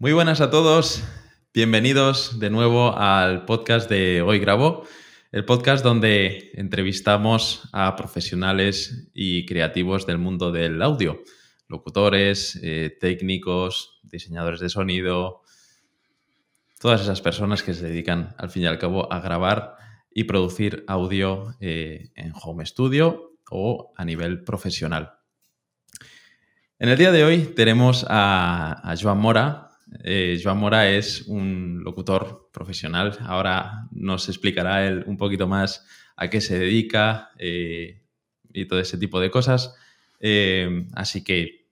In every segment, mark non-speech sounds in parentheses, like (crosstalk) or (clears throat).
Muy buenas a todos, bienvenidos de nuevo al podcast de Hoy Grabo, el podcast donde entrevistamos a profesionales y creativos del mundo del audio, locutores, eh, técnicos, diseñadores de sonido, todas esas personas que se dedican al fin y al cabo a grabar y producir audio eh, en home studio o a nivel profesional. En el día de hoy tenemos a, a Joan Mora, eh, Joan Mora es un locutor profesional. Ahora nos explicará él un poquito más a qué se dedica eh, y todo ese tipo de cosas. Eh, así que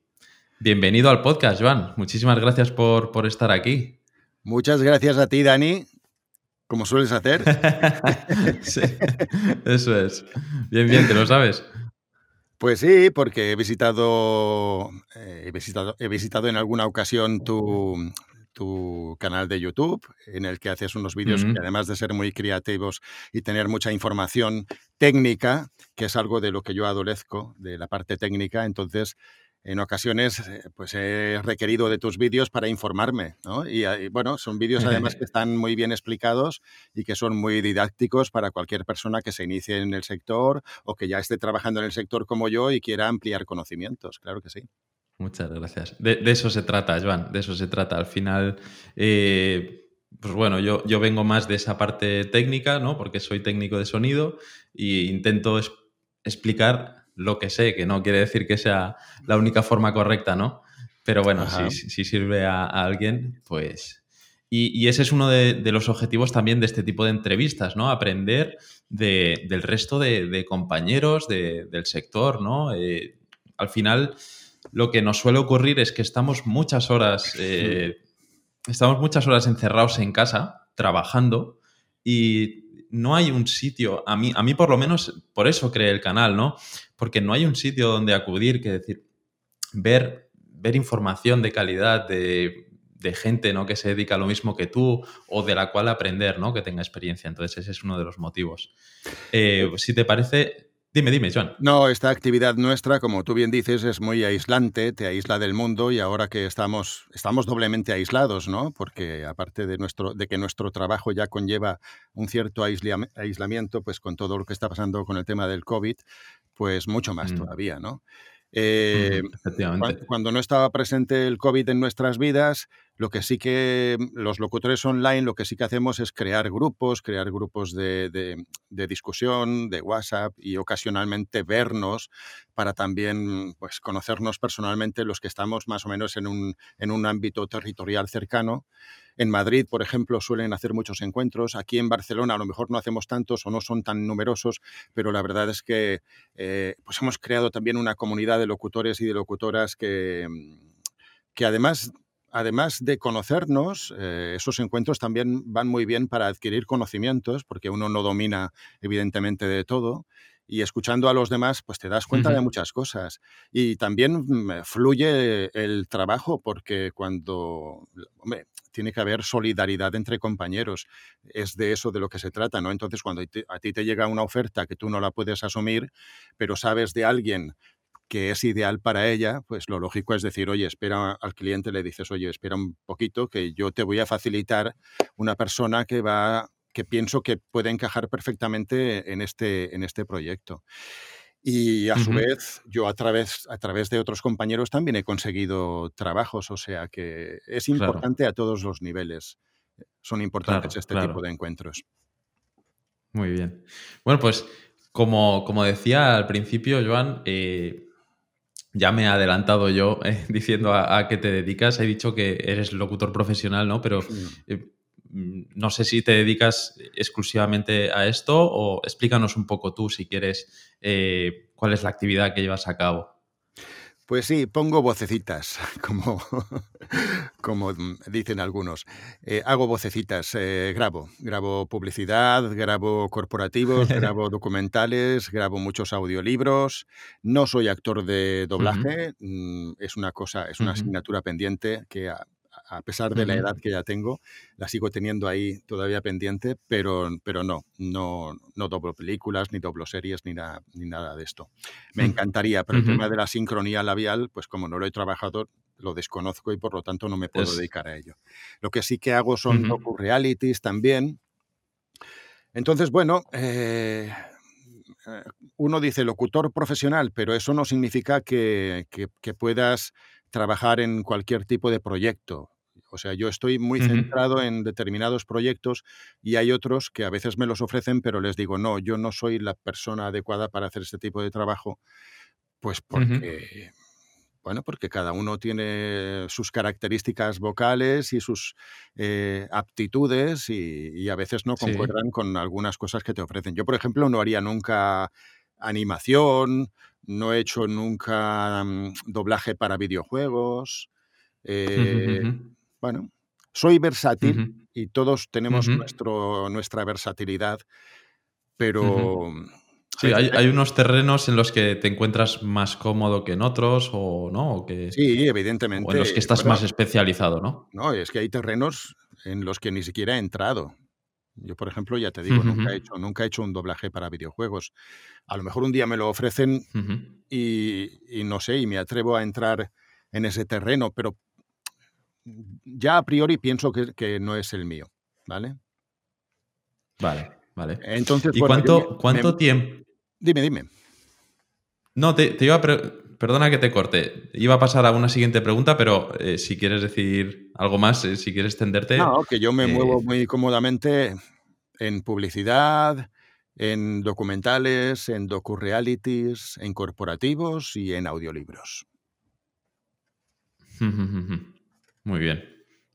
bienvenido al podcast, Joan. Muchísimas gracias por, por estar aquí. Muchas gracias a ti, Dani, como sueles hacer. (laughs) sí, eso es. Bien, bien, te lo sabes. Pues sí, porque he visitado, eh, he visitado, he visitado en alguna ocasión tu, tu canal de YouTube, en el que haces unos vídeos que además de ser muy creativos y tener mucha información técnica, que es algo de lo que yo adolezco, de la parte técnica, entonces en ocasiones eh, pues he requerido de tus vídeos para informarme, ¿no? Y, bueno, son vídeos además que (laughs) están muy bien explicados y que son muy didácticos para cualquier persona que se inicie en el sector o que ya esté trabajando en el sector como yo y quiera ampliar conocimientos, claro que sí. Muchas gracias. De, eso se trata, Joan, de eso se trata. Al final, eh, pues bueno, yo, yo vengo más de esa parte técnica, ¿no? Porque soy técnico de sonido e intento explicar lo que sé, que no quiere decir que sea la única forma correcta, ¿no? Pero bueno, si, sirve a, alguien, pues... Y, ese es uno de, los objetivos también de este tipo de entrevistas, ¿no? Aprender del resto de, compañeros del sector, ¿no? Eh, al final, lo que nos suele ocurrir es que estamos muchas horas, (laughs) eh, estamos muchas horas encerrados en casa, trabajando, y no hay un sitio, a mí, a mí por lo menos, por eso creé el canal, ¿no? porque no hay un sitio donde acudir que decir, ver, ver información de calidad de, gente ¿no? que se dedica a lo mismo que tú o de la cual aprender, ¿no? que tenga experiencia. Entonces ese es uno de los motivos. Eh, si te parece, Dime, dime, Joan. No, esta actividad nuestra, como tú bien dices, es muy aislante, te aísla del mundo y ahora que estamos, estamos doblemente aislados, ¿no? Porque aparte de, nuestro, de que nuestro trabajo ya conlleva un cierto aislamiento, pues con todo lo que está pasando con el tema del COVID, pues mucho más mm. todavía, ¿no? Eh, cuando, no estaba presente el COVID en nuestras vidas, lo que sí que los locutores online, lo que sí que hacemos es crear grupos, crear grupos de, discusión, de WhatsApp y ocasionalmente vernos para también pues, conocernos personalmente los que estamos más o menos en un, en un ámbito territorial cercano. En Madrid, por ejemplo, suelen hacer muchos encuentros. Aquí en Barcelona a lo mejor no hacemos tantos o no son tan numerosos, pero la verdad es que eh, pues hemos creado también una comunidad de locutores y de locutoras que, que además además de conocernos, eh, esos encuentros también van muy bien para adquirir conocimientos, porque uno no domina evidentemente de todo, y escuchando a los demás, pues te das cuenta de muchas cosas. Y también mm, fluye el trabajo, porque cuando, hombre, tiene que haber solidaridad entre compañeros. Es de eso de lo que se trata, ¿no? Entonces, cuando a ti te llega una oferta que tú no la puedes asumir, pero sabes de alguien que es ideal para ella, pues lo lógico es decir, oye, espera al cliente, le dices, oye, espera un poquito, que yo te voy a facilitar una persona que va que pienso que puede encajar perfectamente en este, en este proyecto. Y a su vez, yo a través, a través de otros compañeros también he conseguido trabajos, o sea que es importante a todos los niveles. Son importantes este tipo de encuentros. Muy bien. Bueno, pues como, como decía al principio, Joan, eh, ya me he adelantado yo eh, (laughs) diciendo a, qué te dedicas. He dicho que eres locutor profesional, ¿no? Pero eh, Mm, no sé si te dedicas exclusivamente a esto o explícanos un poco tú, si quieres, eh, cuál es la actividad que llevas a cabo. Pues sí, pongo vocecitas, (laughs) como, como dicen algunos. Eh, hago vocecitas, eh, grabo. Grabo publicidad, grabo corporativos, (laughs) grabo documentales, grabo muchos audiolibros. No soy actor de doblaje, mm, es una cosa, es una asignatura pendiente que a pesar de la edad que ya tengo, la sigo teniendo ahí todavía pendiente, pero, pero no, no, no doblo películas, ni doblo series, ni, ni nada de esto. Me encantaría, pero el tema de la sincronía labial, pues como no lo he trabajado, lo desconozco y por lo tanto no me puedo dedicar a ello. Lo que sí que hago son docu-realities también. Entonces, bueno, eh, eh, uno dice locutor profesional, pero eso no significa que, puedas trabajar en cualquier tipo de proyecto. O sea, yo estoy muy centrado en determinados proyectos y hay otros que a veces me los ofrecen, pero les digo, no, yo no soy la persona adecuada para hacer este tipo de trabajo, pues porque bueno, porque cada uno tiene sus características vocales y sus eh, aptitudes y, a veces no concuerdan con algunas cosas que te ofrecen. Yo, por ejemplo, no haría nunca animación, no he hecho nunca mm, doblaje para videojuegos. Eh, bueno, soy versátil y todos tenemos nuestro, nuestra versatilidad, pero Sí, hay, unos terrenos en los que te encuentras más cómodo que en otros, o no, que, sí, evidentemente. O en los que estás más especializado, ¿no? No, es que hay terrenos en los que ni siquiera he entrado. Yo, por ejemplo, ya te digo, nunca, he hecho, nunca he hecho un doblaje para videojuegos. A lo mejor un día me lo ofrecen y, no sé, y me atrevo a entrar en ese terreno, pero ya a priori pienso que, no es el mío, ¿vale? Vale, vale. Entonces, ¿Y cuánto, cuánto tiempo? Dime, dime. No, te, iba a perdona que te corte. Iba a pasar a una siguiente pregunta, pero eh, si quieres decir algo más, eh, si quieres extenderte. No, que yo me eh, muevo muy cómodamente en publicidad, en documentales, en docu-realities, en corporativos y en audiolibros. (laughs) Muy bien,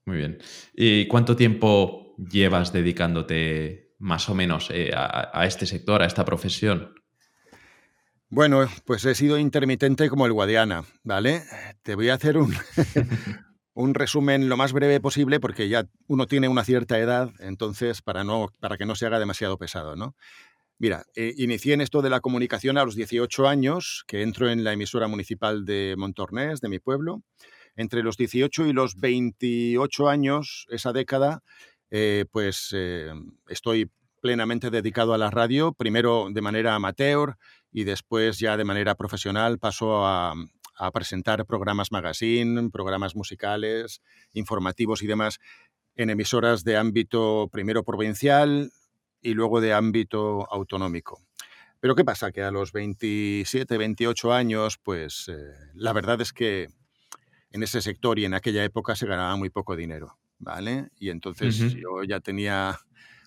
muy bien. ¿Y cuánto tiempo llevas dedicándote más o menos a este sector, a esta profesión? Bueno, pues he sido intermitente como el Guadiana, ¿vale? Te voy a hacer un, (laughs) un resumen lo más breve posible porque ya uno tiene una cierta edad, entonces para, no, para que no se haga demasiado pesado, ¿no? Mira, eh, inicié en esto de la comunicación a los 18 años, que entro en la emisora municipal de Montornés, de mi pueblo. Entre los 18 y los 28 años, esa década, eh, pues eh, estoy plenamente dedicado a la radio, primero de manera amateur y después ya de manera profesional pasó a, presentar programas magazine, programas musicales, informativos y demás en emisoras de ámbito primero provincial y luego de ámbito autonómico. Pero ¿qué pasa? Que a los 27, 28 años, pues eh, la verdad es que en ese sector y en aquella época se ganaba muy poco dinero, ¿vale? Y entonces yo ya tenía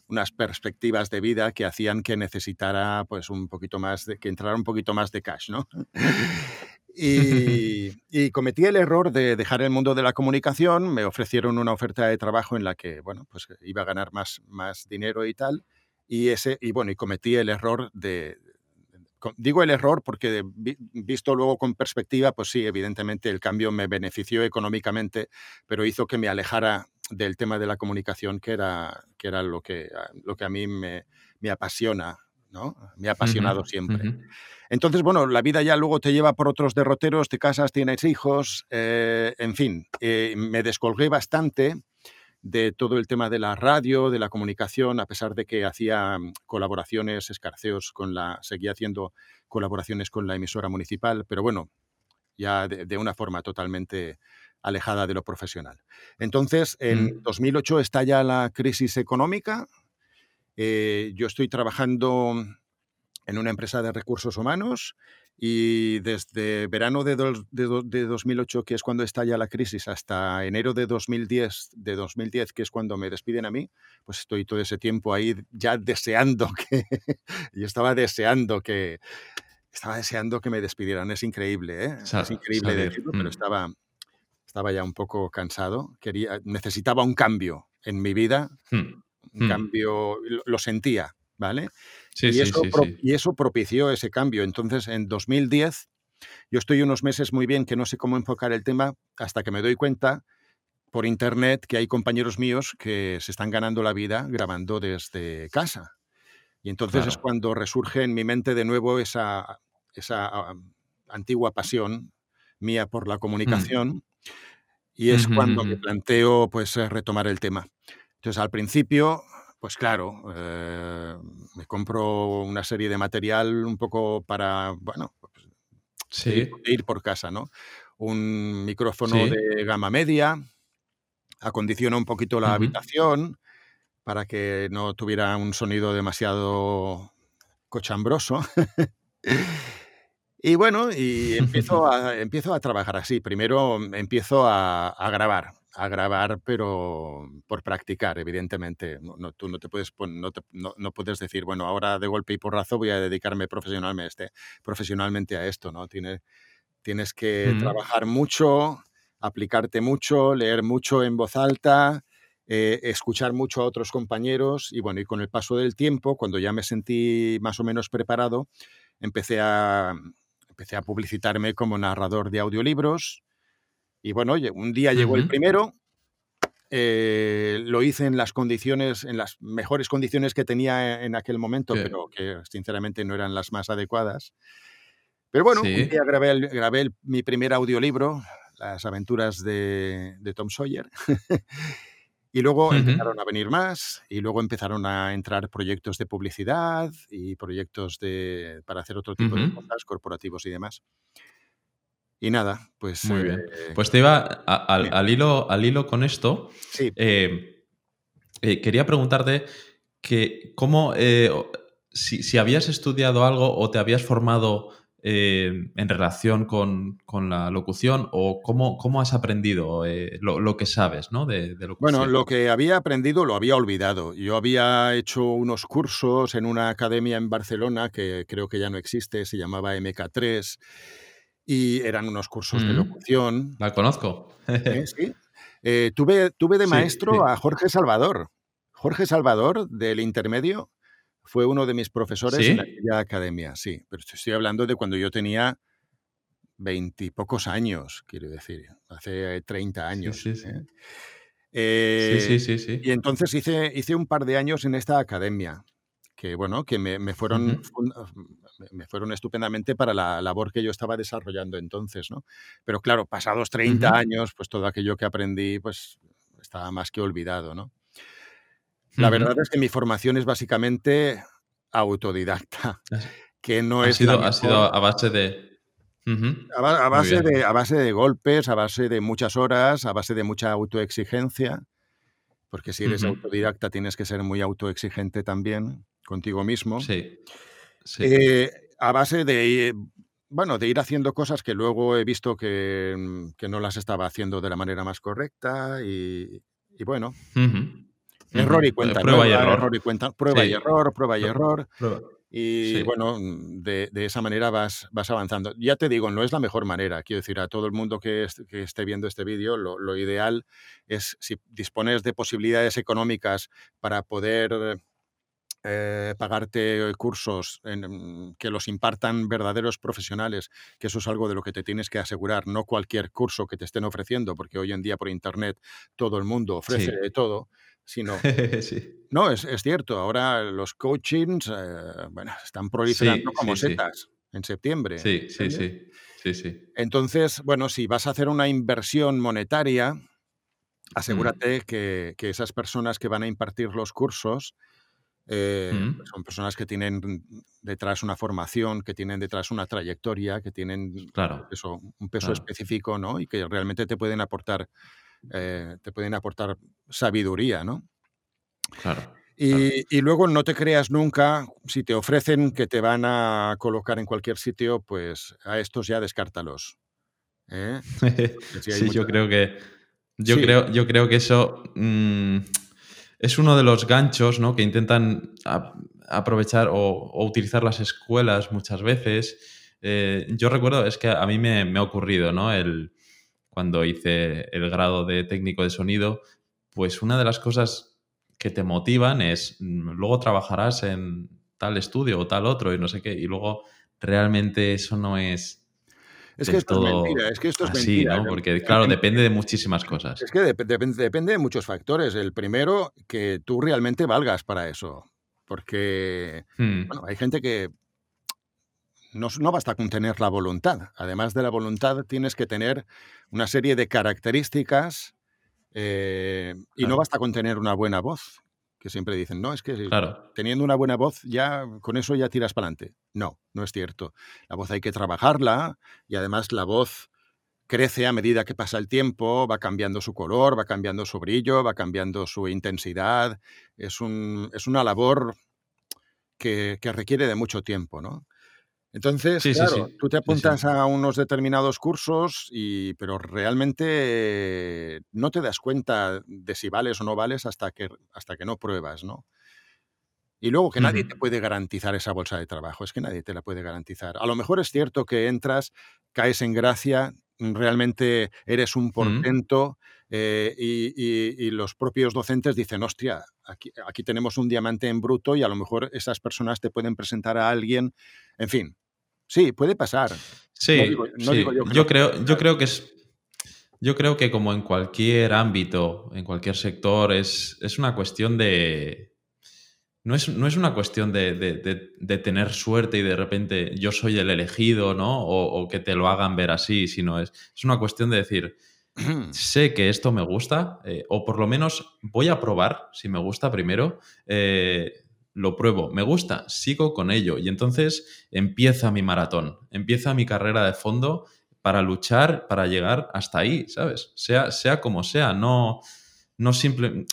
unas perspectivas de vida que hacían que necesitara pues un poquito más de, que entrara un poquito más de cash, ¿no? (laughs) (laughs) Y, cometí el error de dejar el mundo de la comunicación, me ofrecieron una oferta de trabajo en la que, bueno, pues iba a ganar más, más dinero y tal, y, ese, y bueno, y cometí el error de, digo el error porque visto luego con perspectiva, pues sí, evidentemente el cambio me benefició económicamente, pero hizo que me alejara del tema de la comunicación, que era, que era lo, que, lo que a mí me, apasiona, ¿no? Me ha apasionado siempre. Entonces, bueno, la vida ya luego te lleva por otros derroteros, te casas, tienes hijos, eh, en fin, eh, me descolgué bastante de todo el tema de la radio, de la comunicación, a pesar de que hacía mm, colaboraciones, escarceos con la, seguía haciendo colaboraciones con la emisora municipal, pero bueno, ya de una forma totalmente alejada de lo profesional. Entonces, en 2008 mm. estalla la crisis económica. Eh, yo estoy trabajando en una empresa de recursos humanos y desde verano de, de, 2008, que es cuando estalla la crisis, hasta enero de 2010, de 2010, que es cuando me despiden a mí, pues estoy todo ese tiempo ahí ya deseando que... (laughs) yo estaba deseando que... Estaba deseando que me despidieran. Es increíble, ¿eh? es increíble decirlo, pero mm. estaba, estaba ya un poco cansado, quería, necesitaba un cambio en mi vida, hmm, un hmm. cambio, lo, sentía, ¿vale? Sí, y, sí, eso sí, y eso propició ese cambio. Entonces, en 2010, yo estoy unos meses muy bien que no sé cómo enfocar el tema hasta que me doy cuenta por internet que hay compañeros míos que se están ganando la vida grabando desde casa. Y entonces es cuando resurge en mi mente de nuevo esa, esa ah, antigua pasión mía por la hmm. comunicación y es cuando me planteo pues eh, retomar el tema. Entonces al principio, pues claro, eh, me compro una serie de material un poco para, bueno, pues, ir, por casa, ¿no? un micrófono de gama media, acondiciona un poquito la habitación para que no tuviera un sonido demasiado cochambroso. y bueno, y (laughs) empiezo a, empiezo a trabajar así. Primero empiezo a, grabar, a grabar, pero por practicar, evidentemente. No, tú no te puedes no, no, puedes decir, bueno, ahora de golpe y porrazo voy a dedicarme profesionalmente, este, profesionalmente a esto, ¿no? Tienes, tienes que trabajar mucho, aplicarte mucho, leer mucho en voz alta, eh, escuchar mucho a otros compañeros y bueno, y con el paso del tiempo, cuando ya me sentí más o menos preparado, empecé a, empecé a publicitarme como narrador de audiolibros y bueno, un día llegó el primero, eh, lo hice en las condiciones, en las mejores condiciones que tenía en aquel momento, pero que sinceramente no eran las más adecuadas. Pero bueno, un día grabé, grabé mi primer audiolibro, Las aventuras de, de Tom Sawyer. (laughs) Y luego empezaron a venir más y luego empezaron a entrar proyectos de publicidad y proyectos de, para hacer otro tipo de cosas, corporativos y demás. Y nada, pues... Muy bien. Eh, pues te iba al, hilo, al hilo con esto. Sí. Eh, eh, quería preguntarte que cómo, si, si, habías estudiado algo o te habías formado eh, en relación con, la locución o cómo, cómo has aprendido eh, lo, que sabes ¿no? de, locución? Bueno, lo que había aprendido lo había olvidado. Yo había hecho unos cursos en una academia en Barcelona que creo que ya no existe, se llamaba MK3 y eran unos cursos de mm. locución. La conozco. (laughs) ¿Eh? Sí. tuve, tuve de maestro a Jorge Salvador. Jorge Salvador del intermedio fue uno de mis profesores en aquella academia, sí, pero estoy hablando de cuando yo tenía veintipocos años, quiero decir, hace 30 años. Sí, sí, ¿eh? sí. sí, sí, Y entonces hice, hice un par de años en esta academia, que bueno, que me, fueron, me fueron estupendamente para la labor que yo estaba desarrollando entonces, ¿no? Pero claro, pasados 30 años, pues todo aquello que aprendí, pues estaba más que olvidado, ¿no? La verdad es que mi formación es básicamente autodidacta, (laughs) que no ha es sido, ha sido a base de a, base de a base de golpes, a base de muchas horas, a base de mucha autoexigencia, porque si eres autodidacta tienes que ser muy autoexigente también contigo mismo. Sí. Eh, a base de bueno, de ir haciendo cosas que luego he visto que, no las estaba haciendo de la manera más correcta y, bueno. Error y cuenta. Prueba y error. y cuenta. Prueba y error, prueba y error. Y bueno, de, esa manera vas, vas avanzando. Ya te digo, no es la mejor manera. Quiero decir, a todo el mundo que, esté viendo este vídeo, lo, ideal es si dispones de posibilidades económicas para poder eh, pagarte cursos en, que los impartan verdaderos profesionales, que eso es algo de lo que te tienes que asegurar, no cualquier curso que te estén ofreciendo, porque hoy en día por Internet todo el mundo ofrece de todo sino... (laughs) No, es, cierto, ahora los coachings eh, bueno, están proliferando como setas en septiembre. Sí, sí, sí, sí, sí. Entonces, bueno, si vas a hacer una inversión monetaria, mm. asegúrate que, esas personas que van a impartir los cursos eh, mm. son personas que tienen detrás una formación, que tienen detrás una trayectoria, que tienen claro, eso, un peso específico, ¿no? Y que realmente te pueden aportar eh, te pueden aportar sabiduría, ¿no? Claro. Y, luego no te creas nunca, si te ofrecen que te van a colocar en cualquier sitio, pues a estos ya descártalos. ¿eh? (laughs) sí, yo creo que. Yo, creo, yo creo que eso mm, es uno de los ganchos ¿no? que intentan aprovechar o, utilizar las escuelas muchas veces. Eh, yo recuerdo, es que a mí me, me ha ocurrido, ¿no? El, cuando hice el grado de técnico de sonido, pues una de las cosas que te motivan es mm, luego trabajarás en tal estudio o tal otro y no sé qué, y luego realmente eso no es... Es que esto es mentira, es que esto es mentira. ¿no? Porque, claro, depende de muchísimas cosas. Es que depende de muchos factores. El primero, que tú realmente valgas para eso. Porque, hmm. bueno, hay gente que no, basta con tener la voluntad. Además de la voluntad, tienes que tener una serie de características eh, y no basta con tener una buena voz, que siempre dicen, no, es que teniendo una buena voz ya con eso ya tiras para adelante. No, no es cierto. La voz hay que trabajarla y además la voz crece a medida que pasa el tiempo, va cambiando su color, va cambiando su brillo, va cambiando su intensidad. Es, un, es una labor que, que, requiere de mucho tiempo, ¿no? Entonces, claro, tú te apuntas a unos determinados cursos, y, pero realmente no te das cuenta de si vales o no vales hasta que, hasta que no pruebas, ¿no? Y luego que nadie te puede garantizar esa bolsa de trabajo, es que nadie te la puede garantizar. A lo mejor es cierto que entras, caes en gracia, realmente eres un portento eh, y, los propios docentes dicen, hostia, aquí, aquí tenemos un diamante en bruto y a lo mejor esas personas te pueden presentar a alguien, en fin, Sí, puede pasar. Sí, yo, creo, yo creo que es. Yo creo que como en cualquier ámbito, en cualquier sector, es, es una cuestión de. No es, no es una cuestión de, tener suerte y de repente yo soy el elegido, ¿no? O, que te lo hagan ver así, sino es, es una cuestión de decir, (clears throat) sé que esto me gusta, eh, o por lo menos voy a probar si me gusta primero. Eh, lo pruebo, me gusta, sigo con ello. Y entonces empieza mi maratón, empieza mi carrera de fondo para luchar, para llegar hasta ahí, ¿sabes? Sea, sea como sea, no, no simple...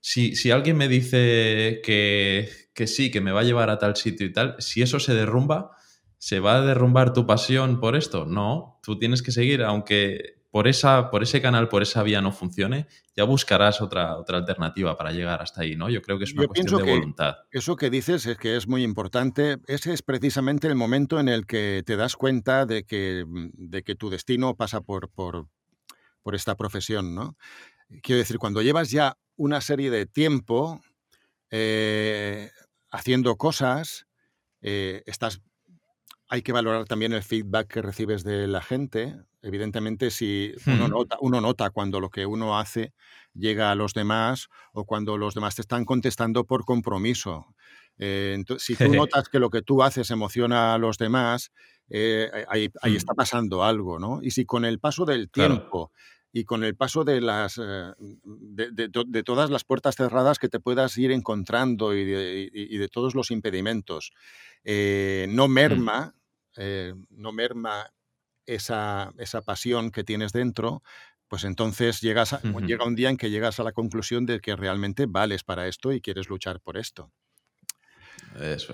Si, si alguien me dice que, que sí, que me va a llevar a tal sitio y tal, si eso se derrumba, ¿se va a derrumbar tu pasión por esto? No, tú tienes que seguir, aunque por, esa, por ese canal, por esa vía no funcione, ya buscarás otra, otra alternativa para llegar hasta ahí, ¿no? Yo creo que es una cuestión de voluntad. Eso que dices es que es muy importante. Ese es precisamente el momento en el que te das cuenta de que, de que tu destino pasa por, por, por esta profesión, ¿no? Quiero decir, cuando llevas ya una serie de tiempo eh, haciendo cosas, eh, estás hay que valorar también el feedback que recibes de la gente. Evidentemente, si uno, nota, uno nota cuando lo que uno hace llega a los demás o cuando los demás te están contestando por compromiso. Eh, entonces, si tú (laughs) notas que lo que tú haces emociona a los demás, eh, ahí, está pasando algo, ¿no? Y si con el paso del tiempo y con el paso de, las, eh, de, todas las puertas cerradas que te puedas ir encontrando y de, todos los impedimentos, no mm. merma, eh, no merma esa, pasión que tienes dentro, pues entonces llegas llega un día en que llegas a la conclusión de que realmente vales para esto y quieres luchar por esto.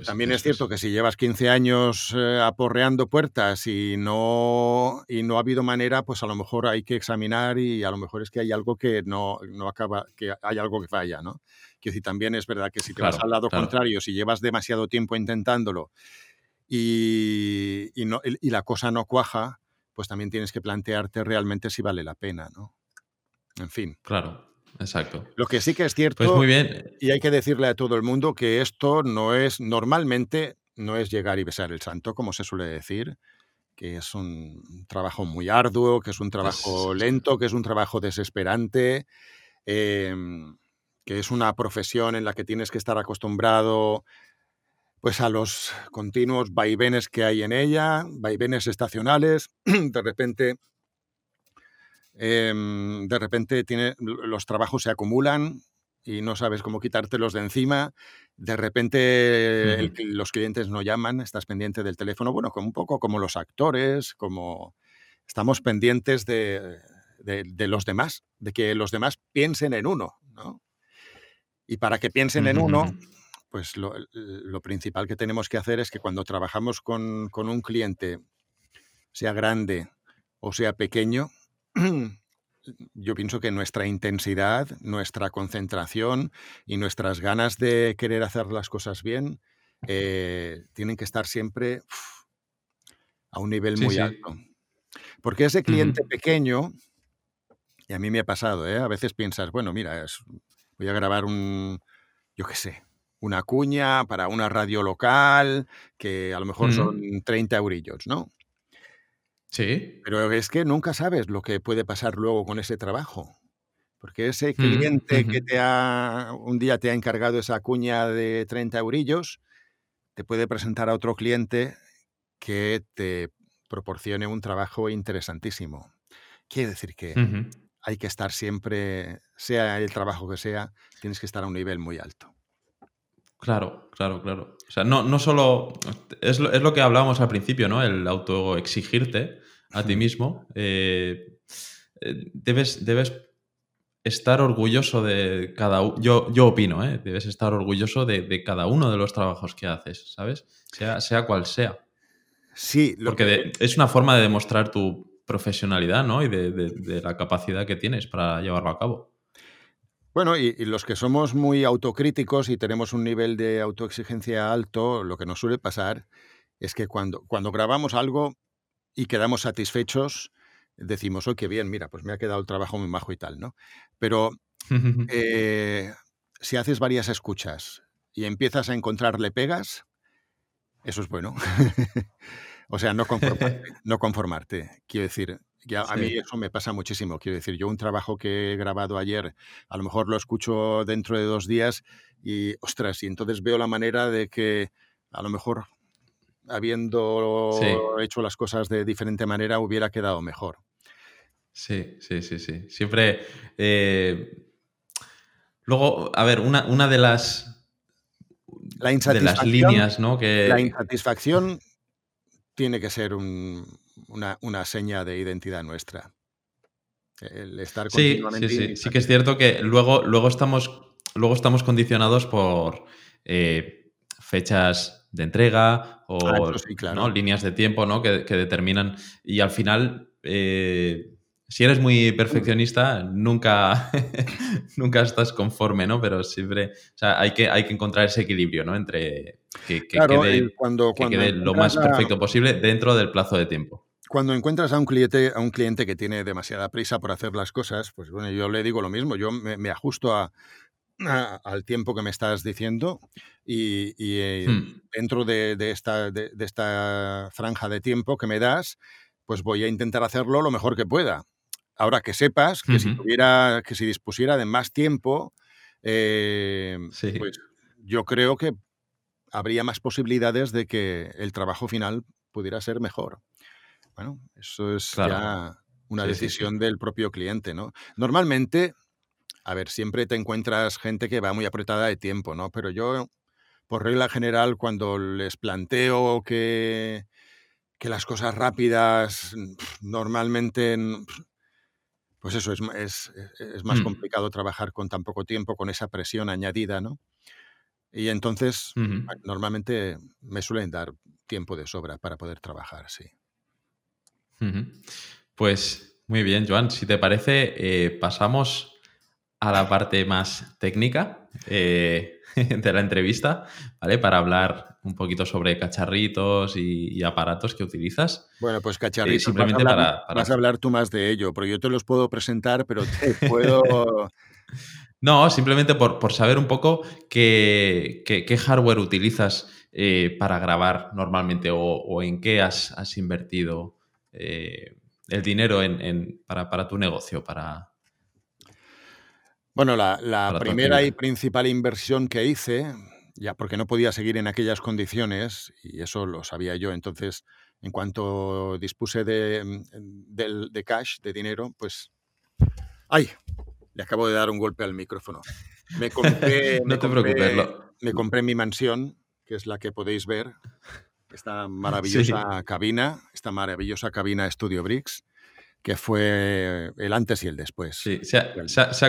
También es cierto que si llevas 15 años eh, aporreando puertas y no, y no ha habido manera, pues a lo mejor hay que examinar y a lo mejor es que hay algo que no, acaba, que hay algo que falla, ¿no? Quiero decir, también es verdad que si te vas al lado contrario, si llevas demasiado tiempo intentándolo y, y, la cosa no cuaja, pues también tienes que plantearte realmente si vale la pena, ¿no? En fin. Claro, exacto. Lo que sí que es cierto, pues muy bien. y hay que decirle a todo el mundo que esto no es, normalmente, no es llegar y besar el santo, como se suele decir, que es un trabajo muy arduo, que es un trabajo lento, que es un trabajo desesperante, em, que es una profesión en la que tienes que estar acostumbrado pues a los continuos vaivenes que hay en ella, vaivenes estacionales, (clears throat) de repente, em, de repente tiene, los trabajos se acumulan y no sabes cómo quitártelos de encima, de repente los clientes no llaman, estás pendiente del teléfono, bueno, como un poco como los actores, como estamos pendientes de, los demás, de que los demás piensen en uno, ¿no? Y para que piensen en uno, pues lo, principal que tenemos que hacer es que cuando trabajamos con, un cliente, sea grande o sea pequeño, (clears throat) yo pienso que nuestra intensidad, nuestra concentración y nuestras ganas de querer hacer las cosas bien eh, tienen que estar siempre a un nivel muy alto. Porque ese cliente pequeño, y a mí me ha pasado, ¿eh? a veces piensas, bueno, mira, voy a grabar un, yo qué sé, una cuña para una radio local, que a lo mejor son 30 eurillos, ¿no? Sí. Pero es que nunca sabes lo que puede pasar luego con ese trabajo. Porque ese cliente que te ha, un día te ha encargado esa cuña de 30 eurillos, te puede presentar a otro cliente que te proporcione un trabajo interesantísimo. Quiere decir que hay que estar siempre, sea el trabajo que sea, tienes que estar a un nivel muy alto. Claro, claro, claro. O sea, no, no solo. Es lo, es lo que hablábamos al principio, ¿no? El autoexigirte a ti mismo, eh, eh, debes, debes estar orgulloso de cada uno. Yo, yo opino, ¿eh? debes estar orgulloso de, cada uno de los trabajos que haces, ¿sabes? Sea, sea cual sea. Sí, porque es una forma de demostrar tu profesionalidad, ¿no? Y de, la capacidad que tienes para llevarlo a cabo. Bueno, y, los que somos muy autocríticos y tenemos un nivel de autoexigencia alto, lo que nos suele pasar es que cuando, cuando grabamos algo y quedamos satisfechos, decimos, oh, qué bien, mira, pues me ha quedado el trabajo muy majo y tal, ¿no? Pero (laughs) eh, si haces varias escuchas y empiezas a encontrarle pegas, eso es bueno. (laughs) o sea, no conformarte, (laughs) no conformarte. Quiero decir, ya a mí eso me pasa muchísimo. Quiero decir, yo un trabajo que he grabado ayer, a lo mejor lo escucho dentro de dos días y, ostras, y entonces veo la manera de que a lo mejor habiendo hecho las cosas de diferente manera hubiera quedado mejor. Sí, sí, sí, sí. Siempre. Eh, luego, a ver, una, una de las. La de las líneas, ¿no? Que... La insatisfacción tiene que ser una, seña de identidad nuestra. El estar. Sí, sí, sí. sí que es cierto que luego, luego, estamos, luego estamos condicionados por eh, fechas de entrega o ah, líneas de tiempo ¿no? que, determinan. Y al final. Eh, si eres muy perfeccionista, nunca, (laughs) nunca estás conforme, ¿no? Pero siempre, o sea, hay que, hay que encontrar ese equilibrio, ¿no? Entre que, quede, cuando, lo más perfecto posible dentro del plazo de tiempo. Cuando encuentras a un cliente, a un cliente que tiene demasiada prisa por hacer las cosas, pues bueno, yo le digo lo mismo, yo me, ajusto a, al tiempo que me estás diciendo y, eh, hmm. dentro de, esta, de, esta franja de tiempo que me das, pues voy a intentar hacerlo lo mejor que pueda. Ahora que sepas que si tuviera, que si dispusiera de más tiempo, eh, pues yo creo que habría más posibilidades de que el trabajo final pudiera ser mejor. Bueno, eso es ya una decisión del propio cliente, ¿no? Normalmente, a ver, siempre te encuentras gente que va muy apretada de tiempo, ¿no? Pero yo, por regla general, cuando les planteo que, que las cosas rápidas normalmente pues eso, es, es, es más mm. complicado trabajar con tan poco tiempo, con esa presión añadida, ¿no? Y entonces, normalmente me suelen dar tiempo de sobra para poder trabajar, sí. Pues muy bien, Joan. Si te parece, eh, pasamos a la parte más técnica eh, (laughs) de la entrevista, ¿vale? Para hablar un poquito sobre cacharritos y, aparatos que utilizas. Bueno, pues cacharritos. simplemente vas a, hablar, para, vas a hablar tú más de ello, porque yo te los puedo presentar, pero te (laughs) puedo. no, simplemente por, saber un poco qué, qué, hardware utilizas eh, para grabar normalmente o, en qué has, invertido el dinero en, para, para, tu negocio, para, bueno, la, primera y principal inversión que hice, ya porque no podía seguir en aquellas condiciones, y eso lo sabía yo, entonces en cuanto dispuse de, mm, de, cash, de dinero, pues... ¡Ay! Le acabo de dar un golpe al micrófono. Me compré, (laughs) no te preocupes. Me compré mi mansión, que es la que podéis ver. Esta (laughs) maravillosa cabina, esta maravillosa cabina Studio Bricks, que fue el antes y el después. Sí, se ha, se ha, se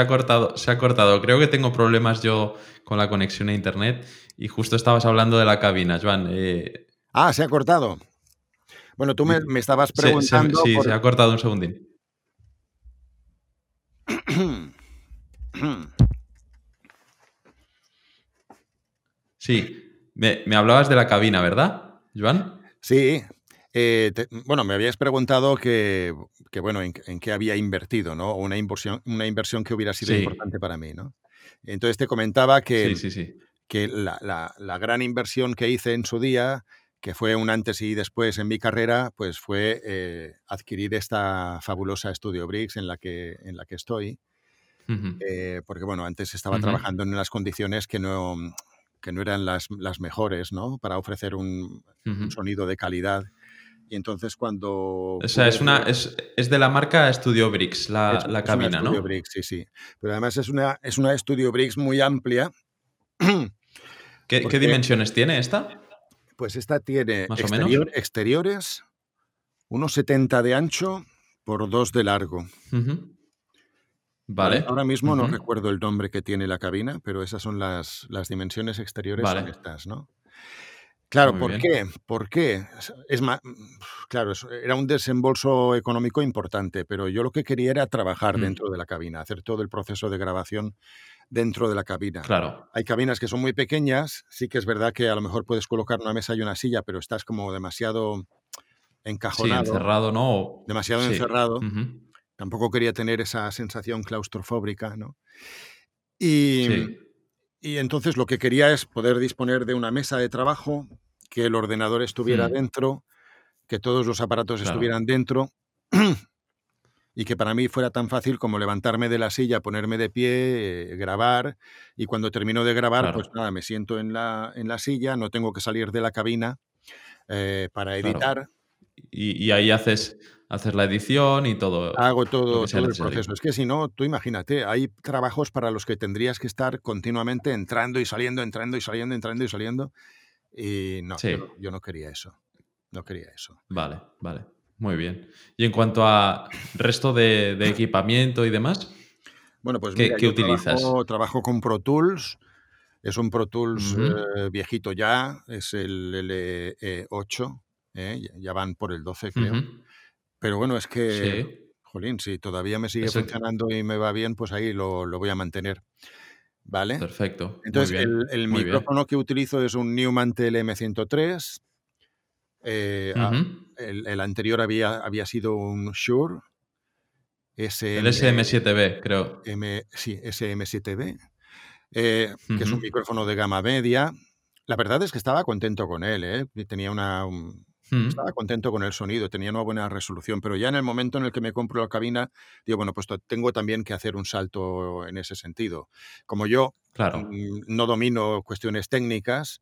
ha cortado, se ha cortado. Creo que tengo problemas yo con la conexión a internet y justo estabas hablando de la cabina, Joan. Eh. Ah, se ha cortado. Bueno, tú me, estabas preguntando. Sí, se ha cortado un segundín. (clears throat) Sí, me, me, hablabas de la cabina, ¿verdad, Joan? Sí, eh, bueno, me habías preguntado que, bueno, en, qué había invertido, ¿no? Una inversión, una inversión que hubiera sido importante para mí, ¿no? Entonces te comentaba que, que la, gran inversión que hice en su día, que fue un antes y después en mi carrera, pues fue eh, adquirir esta fabulosa Studio Bricks en la que, en la que estoy. Eh, porque, bueno, antes estaba trabajando en unas condiciones que no, que no eran las, mejores, ¿no? Para ofrecer un, un sonido de calidad y entonces cuando... O sea, es, una, es, de la marca Studio Bricks, la, la cabina, Studio Bricks, sí, sí. Pero además es una, es una Studio Bricks muy amplia. (clears throat) ¿Qué, dimensiones tiene esta? Pues esta tiene exteriores, unos 70 de ancho por 2 de largo. Vale. Ahora mismo no recuerdo el nombre que tiene la cabina, pero esas son las, las dimensiones exteriores vale. estas, ¿no? Claro, ¿por qué? ¿Por qué? Es más, claro, era un desembolso económico importante, pero yo lo que quería era trabajar mm. dentro de la cabina, hacer todo el proceso de grabación dentro de la cabina. Claro. Hay cabinas que son muy pequeñas, sí que es verdad que a lo mejor puedes colocar una mesa y una silla, pero estás como demasiado encajonado. Sí, encerrado, ¿no? Demasiado encerrado. Tampoco quería tener esa sensación claustrofóbica, ¿no? Y, y entonces lo que quería es poder disponer de una mesa de trabajo, que el ordenador estuviera hmm. dentro, que todos los aparatos estuvieran dentro (clears throat) y que para mí fuera tan fácil como levantarme de la silla, ponerme de pie, eh, grabar y cuando termino de grabar, pues nada, me siento en la, en la silla, no tengo que salir de la cabina eh, para editar. Y, ahí haces, haces la edición y todo. Hago todo, todo el proceso. Es que si no, tú imagínate, hay trabajos para los que tendrías que estar continuamente entrando y saliendo, entrando y saliendo, entrando y saliendo. Y no, yo, no quería eso. No quería eso. Vale, vale. Muy bien. Y en cuanto a resto de, equipamiento y demás, bueno, pues ¿qué, utilizas? Trabajo, con Pro Tools. Es un Pro Tools eh, viejito ya, es el L8, ¿eh? ya van por el 12 creo. Pero bueno, es que, jolín, si todavía me sigue funcionando y me va bien, pues ahí lo, voy a mantener. ¿Vale? Perfecto. Entonces, el, micrófono que utilizo es un Newman TLM103. Eh, el, anterior había, había sido un Shure. SM, el SM7B, creo. M, sí, SM7B, eh, que es un micrófono de gama media. La verdad es que estaba contento con él, ¿eh? tenía una, estaba contento con el sonido, tenía una buena resolución, pero ya en el momento en el que me compro la cabina, digo, bueno, pues tengo también que hacer un salto en ese sentido. Como yo mm, no domino cuestiones técnicas,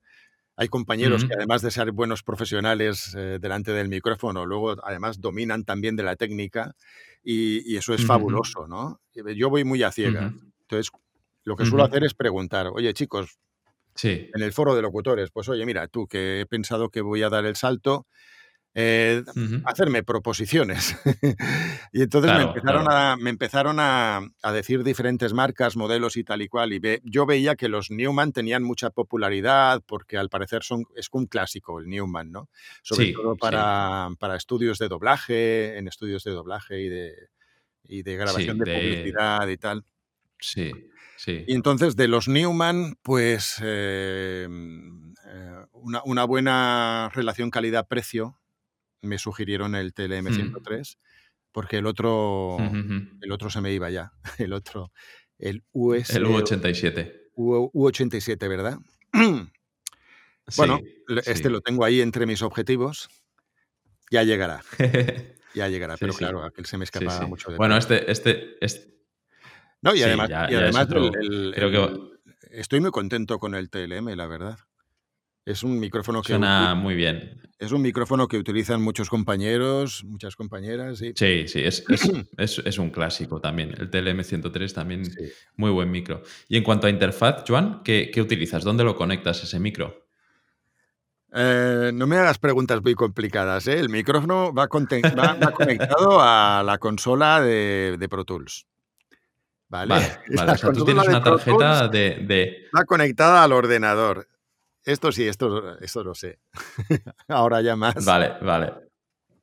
hay compañeros que además de ser buenos profesionales eh, delante del micrófono, luego además dominan también de la técnica y, eso es fabuloso, ¿no? Yo voy muy a ciega. Entonces, lo que suelo hacer es preguntar, oye chicos, Sí. En el foro de locutores, pues oye, mira, tú que he pensado que voy a dar el salto, eh, hacerme proposiciones. (laughs) y entonces me empezaron, a, me empezaron a, decir diferentes marcas, modelos y tal y cual. Y yo veía que los Newman tenían mucha popularidad porque al parecer son, es un clásico el Newman, ¿no? Sobre todo para, para, estudios de doblaje, en estudios de doblaje y de, y de grabación de publicidad y tal. Sí. Y entonces de los Newman, pues em, eh, una, buena relación calidad-precio me sugirieron el TLM103, mm. porque el otro, el otro se me iba ya. (laughs) El otro, el US. El U87. U, 87 ¿verdad? (clears throat) bueno, este lo tengo ahí entre mis objetivos. Ya llegará. (laughs) ya llegará, pero claro, aquel se me escapa mucho de Bueno, este, este, este no, y además, creo que... estoy muy contento con el TLM, la verdad. Es un micrófono que. Suena muy bien. Es un micrófono que utilizan muchos compañeros, muchas compañeras. Sí, sí, sí es, es, (clears throat) un clásico también. El TLM103 también, muy buen micro. Y en cuanto a interfaz, Joan, ¿qué, utilizas? ¿Dónde lo conectas ese micro? Eh, no me hagas preguntas muy complicadas. ¿eh? El micrófono va, conectado a la consola de, de Pro Tools. ¿Vale? Vale, O sea, (laughs) tú tienes una tarjeta de, Está conectada al ordenador. Esto sí, esto, esto lo sé. (laughs) Ahora ya más. Vale, vale.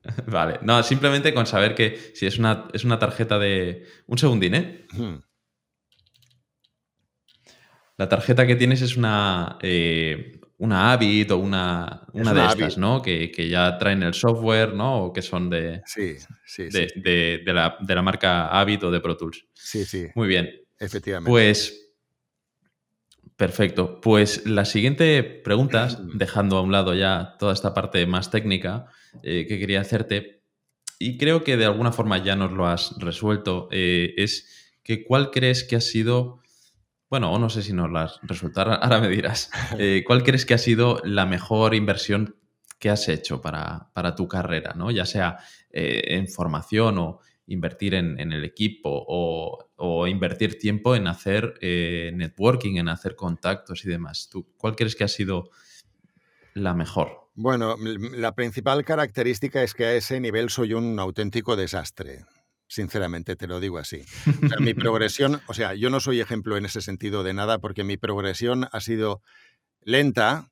(laughs) Vale. No, simplemente con saber que si es una, es una tarjeta de. Un segundín, ¿eh? La tarjeta que tienes es una. Eh, una Avid o una, una, de estas, ¿no? Que, ya traen el software, ¿no? O que son de, sí, sí, de, la, marca Avid o de Pro Tools. Sí, sí. Muy bien. Efectivamente. Pues, perfecto. Pues la siguiente pregunta, (clears throat) dejando a un lado ya toda esta parte más técnica eh, que quería hacerte, y creo que de alguna forma ya nos lo has resuelto, eh, es que cuál crees que ha sido bueno, o no sé si nos las resultará, (laughs) ahora me dirás. Eh, ¿Cuál crees que ha sido la mejor inversión que has hecho para, tu carrera? ¿no? Ya sea eh, en formación o invertir en, el equipo o, invertir tiempo en hacer eh, networking, en hacer contactos y demás. ¿Tú, ¿Cuál crees que ha sido la mejor? Bueno, la principal característica es que a ese nivel soy un auténtico desastre. Sinceramente, te lo digo así. mi (laughs) progresión, o sea, yo no soy ejemplo en ese sentido de nada porque mi progresión ha sido lenta,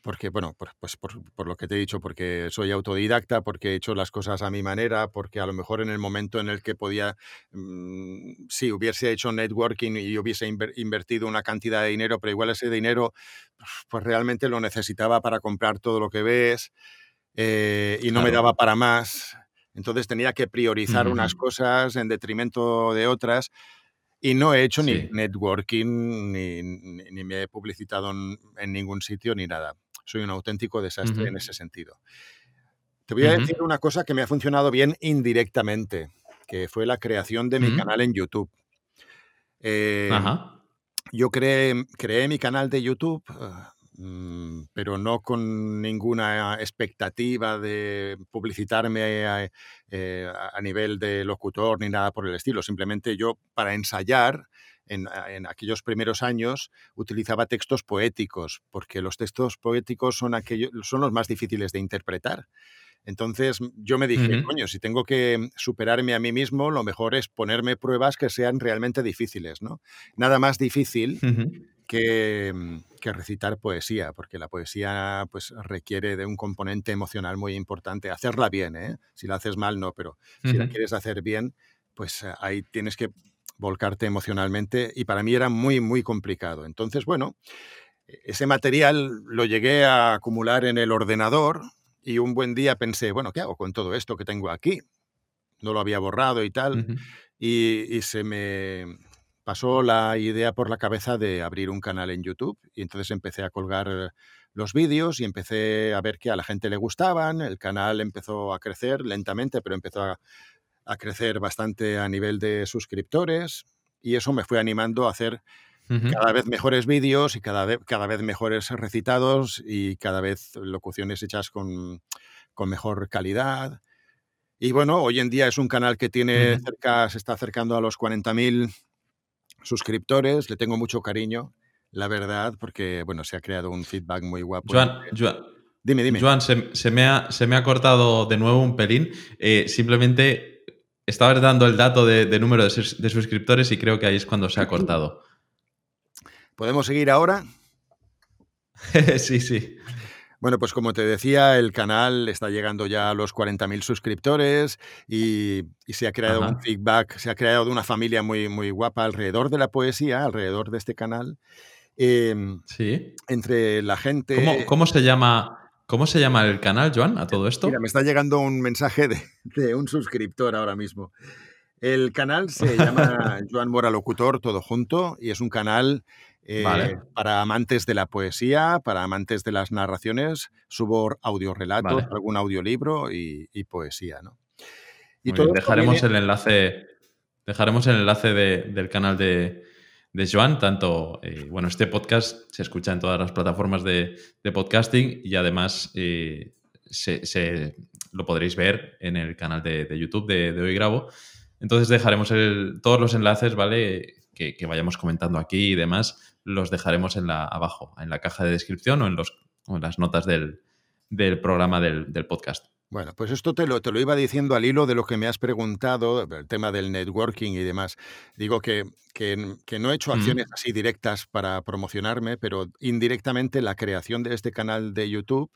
porque, bueno, pues por, lo que te he dicho, porque soy autodidacta, porque he hecho las cosas a mi manera, porque a lo mejor en el momento en el que podía, mm, si hubiese hecho networking y hubiese invertido una cantidad de dinero, pero igual ese dinero, pues realmente lo necesitaba para comprar todo lo que ves eh, y no me daba para más. Entonces tenía que priorizar unas cosas en detrimento de otras. Y no he hecho ni networking, ni, me he publicitado en, ningún sitio, ni nada soy un auténtico desastre en ese sentido. Te voy a decir una cosa que me ha funcionado bien indirectamente, que fue la creación de mi canal en YouTube. Em, yo creé, creé, mi canal de YouTube, ah, mm, pero no con ninguna expectativa de publicitarme a, eh, a, nivel de locutor ni nada por el estilo. Simplemente yo, para ensayar, en, aquellos primeros años utilizaba textos poéticos, porque los textos poéticos son, aquellos, son los más difíciles de interpretar. Entonces yo me dije, coño, si tengo que superarme a mí mismo, lo mejor es ponerme pruebas que sean realmente difíciles, ¿no? Nada más difícil que, que, recitar poesía, porque la poesía pues, requiere de un componente emocional muy importante. Hacerla bien, ¿eh? Si la haces mal, no, pero si la quieres hacer bien, pues eh, ahí tienes que volcarte emocionalmente y para mí era muy, muy complicado. Entonces, bueno, e-, ese material lo llegué a acumular en el ordenador y un buen día pensé, bueno, ¿qué hago con todo esto que tengo aquí? No lo había borrado y tal. y, se me pasó la idea por la cabeza de abrir un canal en YouTube y entonces empecé a colgar los vídeos y empecé a ver que a la gente le gustaban, el canal empezó a crecer lentamente, pero empezó a, a crecer bastante a nivel de suscriptores y eso me fue animando a hacer cada vez mejores vídeos y cada vez, cada vez mejores recitados y cada vez locuciones hechas con, mejor calidad. Y bueno, hoy en día es un canal que tiene cerca, se está acercando a los 40.000 suscriptores, le tengo mucho cariño, la verdad, porque bueno, se ha creado un feedback muy guapo. dime, dime. Joan, se, me ha, se, me ha, cortado de nuevo un pelín. Eh, simplemente estaba dando el dato de, número de, suscriptores y creo que ahí es cuando se ha cortado. ¿Podemos seguir ahora? (laughs) sí, sí. Bueno, pues como te decía, el canal está llegando ya a los 40.000 suscriptores y, se ha creado un feedback, se ha creado una familia muy, muy guapa alrededor de la poesía, alrededor de este canal. Em, sí. Entre la gente. ¿Cómo, ¿Cómo, se llama ¿Cómo se llama el canal, Joan, a todo esto? Mira, me está llegando un mensaje de, un suscriptor ahora mismo. El canal se (laughs) llama Joan Mora Locutor, todo junto, y es un canal eh, para amantes de la poesía, para amantes de las narraciones. Subo audiorelatos, algún audiolibro y, poesía, ¿no? Y dejaremos, el enlace, dejaremos el enlace del canal de, de Joan, tanto, eh, bueno, este podcast se escucha en todas las plataformas de, podcasting y además eh, se, lo podréis ver en el canal de, YouTube de, Hoy Grabo. Entonces dejaremos todos los enlaces, ¿vale? Que, vayamos comentando aquí y demás, los dejaremos en la, abajo, en la caja de descripción o en, los, en las notas del, programa del, del podcast. Bueno, pues esto te lo, te lo iba diciendo al hilo de lo que me has preguntado, el tema del networking y demás. Digo que, que, no he hecho acciones así directas para promocionarme, pero indirectamente la creación de este canal de YouTube,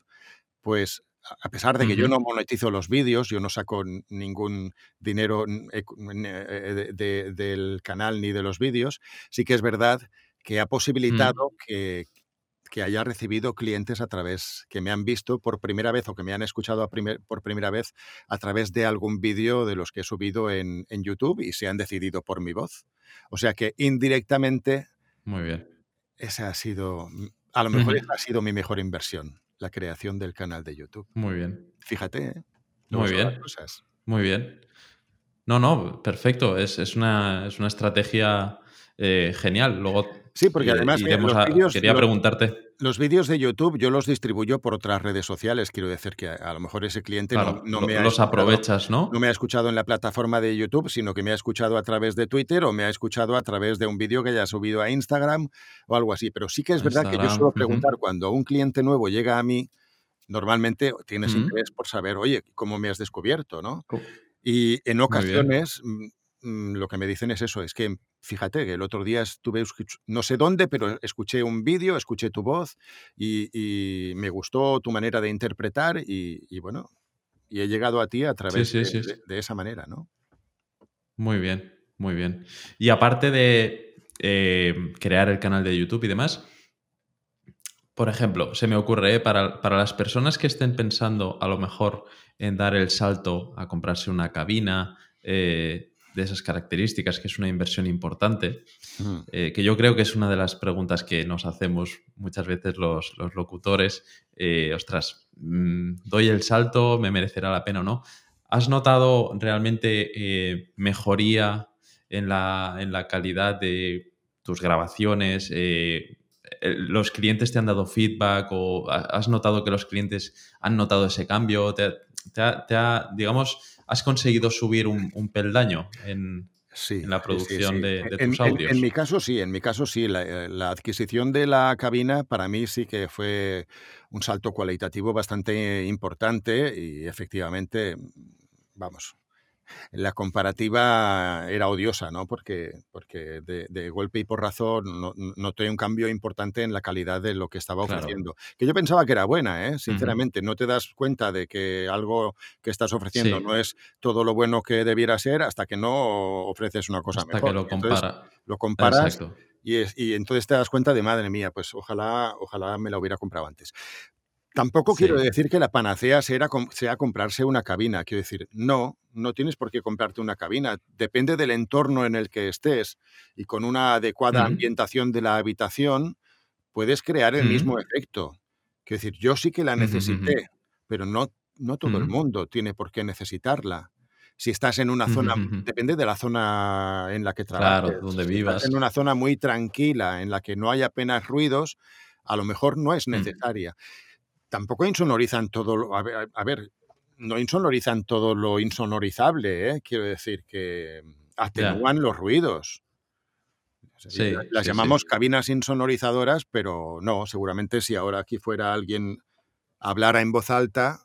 pues a pesar de que yo no monetizo los vídeos, yo no saco ningún dinero eh, del canal ni de los vídeos, sí que es verdad que ha posibilitado que, que haya recibido clientes a través, que me han visto por primera vez o que me han escuchado por primera vez a través de algún vídeo de los que he subido en, YouTube y se han decidido por mi voz. O sea que indirectamente... Muy bien. Esa ha sido, mm, a lo mejor (laughs) esa ha sido mi mejor inversión, la creación del canal de YouTube. Muy bien. Fíjate, ¿eh? Muy bien. Muy bien. No, no, perfecto. Es, es, una, es una estrategia eh, genial. Luego Sí, porque además quería preguntarte. Los vídeos de YouTube yo los distribuyo por otras redes sociales. Quiero decir que a, lo mejor ese cliente no, me ha los aprovechas, ¿no? No me ha escuchado en la plataforma de YouTube, sino que me ha escuchado a través de Twitter o me ha escuchado a través de un vídeo que haya subido a Instagram o algo así. Pero sí que es verdad que yo suelo preguntar cuando un cliente nuevo llega a mí normalmente tienes interés por saber, oye, ¿cómo me has descubierto? ¿no? Y en ocasiones mm, lo que me dicen es eso, es que fíjate que el otro día estuve, no sé dónde, pero escuché un vídeo, escuché tu voz y, y me gustó tu manera de interpretar y, y bueno, y he llegado a ti a Sí, través sí, de, sí. de- de esa manera, ¿no? Muy bien, muy bien. Y aparte de eh, crear el canal de YouTube y demás, por ejemplo, se me ocurre, ¿eh? para, para las personas que estén pensando a lo mejor en dar el salto a comprarse una cabina eh, de esas características, que es una inversión importante, eh, que yo creo que es una de las preguntas que nos hacemos muchas veces los, los locutores. eh, ostras, mm, ¿doy el salto? ¿Me merecerá la pena o no? ¿Has notado realmente eh, mejoría en la, en la calidad de tus grabaciones? ¿Los clientes te han dado feedback o ha- has notado que los clientes han notado ese cambio? ¿Te, ha- te ha- te ha, digamos, has conseguido subir un, un peldaño en, Sí, en la sí, producción sí. de, tus en- audios? en mi caso sí, en mi caso sí. La, eh, la adquisición de la cabina para mí sí que fue un salto cualitativo bastante importante y efectivamente, vamos, la comparativa era odiosa, ¿no? Porque, porque de, de golpe y porrazo no- no- noté un cambio importante en la calidad de lo que estaba Claro. ofreciendo. Que yo pensaba que era buena, ¿eh? Sinceramente, no te das cuenta de que algo que estás ofreciendo Sí. no es todo lo bueno que debiera ser hasta que no ofreces una cosa Hasta mejor. que lo entonces compara. lo comparas Exacto. y, es- y entonces te das cuenta de, madre mía, pues ojalá, ojalá me la hubiera comprado antes. Tampoco quiero decir que la panacea sea, com- sea comprarse una cabina. Quiero decir, no, no tienes por qué comprarte una cabina. Depende del entorno en el que estés y con una adecuada ambientación de la habitación puedes crear el mismo efecto. Quiero decir, yo sí que la necesité, pero no, no todo el mundo tiene por qué necesitarla. Si estás en una zona, depende de la zona en la que Claro, trabajes. donde Si estás en vivas. una zona muy tranquila, en la que no hay apenas ruidos, a lo mejor no es necesaria. Tampoco insonorizan todo lo, a ver, a ver, no insonorizan todo lo insonorizable, ¿eh? Quiero decir que Ya. atenúan los ruidos. Sí, la- las sí, llamamos sí. cabinas insonorizadoras, pero no, seguramente si ahora aquí fuera alguien hablara en voz alta,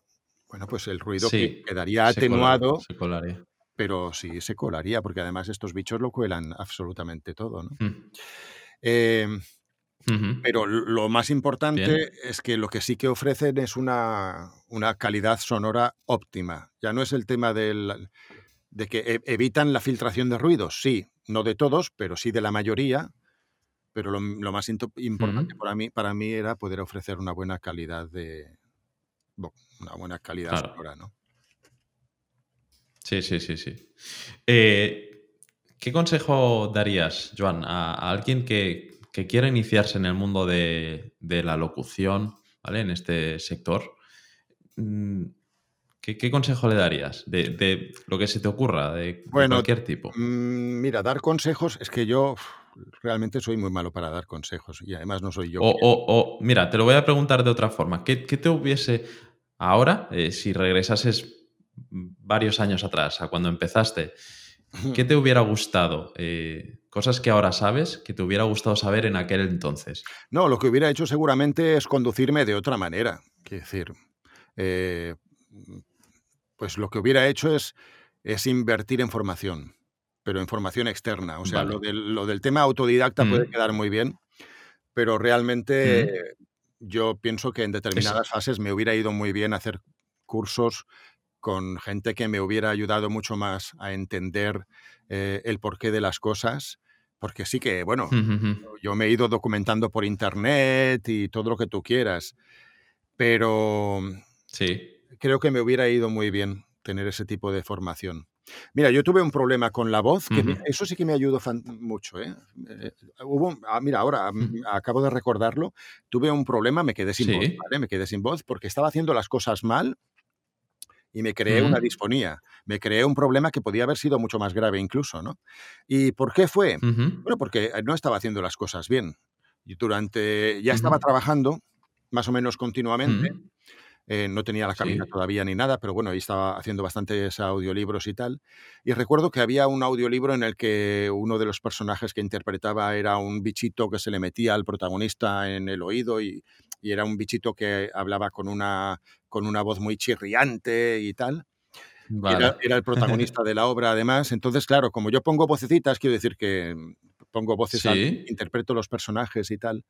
bueno, pues el ruido que- quedaría se atenuado, se colaría. pero sí se colaría, porque además estos bichos lo cuelan absolutamente todo, ¿no? Mm. Eh, Pero lo más importante Bien. es que lo que sí que ofrecen es una, una calidad sonora óptima. Ya no es el tema del, de que e- evitan la filtración de ruidos, sí, no de todos, pero sí de la mayoría. Pero lo, lo más importante para, mí, para mí era poder ofrecer una buena calidad de una buena calidad Claro. sonora, ¿no? Sí, sí, sí, sí. Eh, ¿Qué consejo darías, Joan, a, a alguien que, que quiera iniciarse en el mundo de, de la locución, ¿vale? En este sector. Mm, ¿Qué, qué consejo le darías? De, de lo que se te ocurra, de, Bueno, cualquier tipo. Mm, Mira, dar consejos, es que yo realmente soy muy malo para dar consejos y además no soy yo. O, o- o, mira, te lo voy a preguntar de otra forma. ¿Qué, qué te hubiese ahora, eh, si regresases varios años atrás, a cuando empezaste, (laughs) qué te hubiera gustado? Eh, cosas que ahora sabes, que te hubiera gustado saber en aquel entonces. No, lo que hubiera hecho seguramente es conducirme de otra manera. Quiero decir, eh, pues lo que hubiera hecho es, es invertir en formación, pero en formación externa. O sea, Vale. lo, del, lo del tema autodidacta puede Mm. quedar muy bien, pero realmente yo pienso que en determinadas fases me hubiera ido muy bien hacer cursos con gente que me hubiera ayudado mucho más a entender eh, el porqué de las cosas, porque sí que, bueno, yo me he ido documentando por internet y todo lo que tú quieras, pero Sí. creo que me hubiera ido muy bien tener ese tipo de formación. Mira, yo tuve un problema con la voz, que me- Ujú. eso sí que me ayudó mucho. ¿eh? Eh, hubo, ah, mira, ahora mm, acabo de recordarlo, tuve un problema, me quedé sin voz, Sí. ¿vale? Me quedé sin voz porque estaba haciendo las cosas mal y me creé una Ujú. disfonía, me creé un problema que podía haber sido mucho más grave incluso, ¿no? ¿Y por qué fue? Bueno, porque eh, no estaba haciendo las cosas bien. Y durante, ya estaba trabajando más o menos continuamente. Eh, no tenía la cabina todavía ni nada, pero bueno, ahí estaba haciendo bastantes audiolibros y tal. Y recuerdo que había un audiolibro en el que uno de los personajes que interpretaba era un bichito que se le metía al protagonista en el oído y, era un bichito que hablaba con una, con una voz muy chirriante y tal. Era, el (laughs) protagonista de la obra, además. Entonces, claro, como yo pongo vocecitas, quiero decir que pongo voces, interpreto los personajes y tal,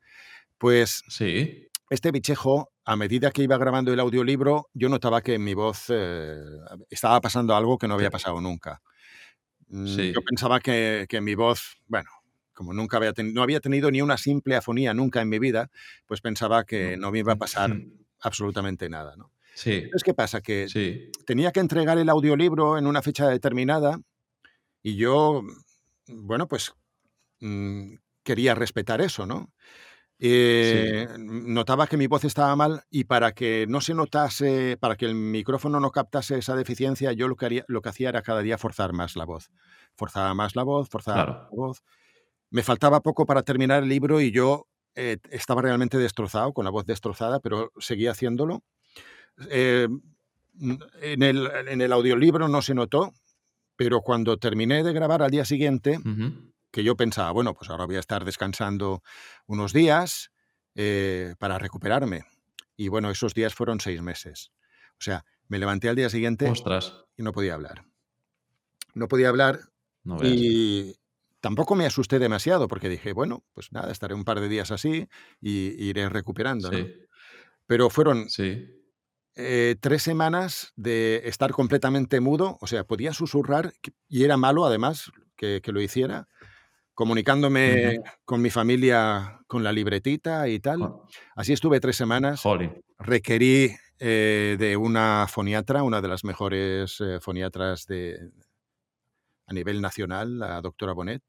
pues sí este bichejo, a medida que iba grabando el audiolibro, yo notaba que en mi voz eh, estaba pasando algo que no había pasado nunca. Mm, yo pensaba que, que, mi voz, bueno, como nunca había no había tenido ni una simple afonía nunca en mi vida, pues pensaba que no me iba a pasar (laughs) absolutamente nada. ¿no? Sí. ¿qué pasa? Que tenía que entregar el audiolibro en una fecha determinada y yo, bueno, pues mm, quería respetar eso, ¿no? Eh, notaba que mi voz estaba mal y para que no se notase, para que el micrófono no captase esa deficiencia, yo lo que, haría, lo que hacía era cada día forzar más la voz. Forzaba más la voz, forzaba más la voz. Me faltaba poco para terminar el libro y yo eh, estaba realmente destrozado, con la voz destrozada, pero seguía haciéndolo. Eh, en, el, en el audiolibro no se notó, pero cuando terminé de grabar al día siguiente, que yo pensaba, bueno, pues ahora voy a estar descansando unos días eh, para recuperarme. Y bueno, esos días fueron seis meses. O sea, me levanté al día siguiente y no podía hablar. No podía hablar y tampoco me asusté demasiado porque dije, bueno, pues nada, estaré un par de días así y iré recuperando. Pero fueron eh, tres semanas de estar completamente mudo, o sea, podía susurrar y era malo además que lo hiciera, comunicándome con mi familia con la libretita y tal. Así estuve tres semanas. Requerí eh, de una foniatra, una de las mejores eh, foniatras de, a nivel nacional, la doctora Bonet.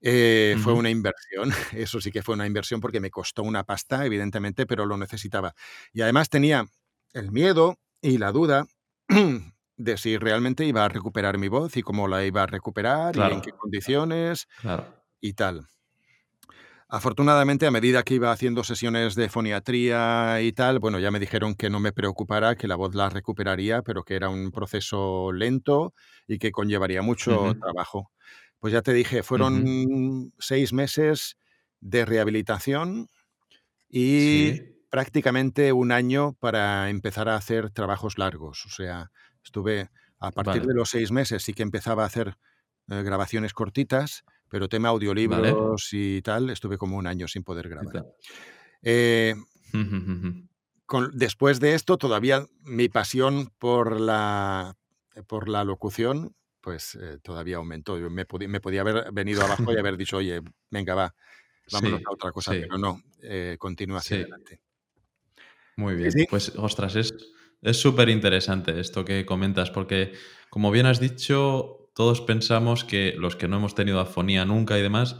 Eh, fue una inversión, (laughs) eso sí que fue una inversión porque me costó una pasta, evidentemente, pero lo necesitaba. Y además tenía el miedo y la duda (clears throat) de si realmente iba a recuperar mi voz y cómo la iba a recuperar y en qué condiciones y tal. Afortunadamente, a medida que iba haciendo sesiones de foniatría y tal, bueno, ya me dijeron que no me preocupara, que la voz la recuperaría, pero que era un proceso lento y que conllevaría mucho trabajo. Pues ya te dije, fueron seis meses de rehabilitación y prácticamente un año para empezar a hacer trabajos largos. O sea, Estuve, a partir de los seis meses, sí que empezaba a hacer eh, grabaciones cortitas, pero tema audiolibros y tal, estuve como un año sin poder grabar. Eh, después de esto, todavía mi pasión por la, por la locución, pues eh, todavía aumentó. Yo me, podía, me podía haber venido abajo y haber (laughs) dicho, oye, venga, va, vámonos a otra cosa, pero no, continúa hacia adelante. Muy bien, pues ostras, es, es súper interesante esto que comentas, porque como bien has dicho, todos pensamos que los que no hemos tenido afonía nunca y demás,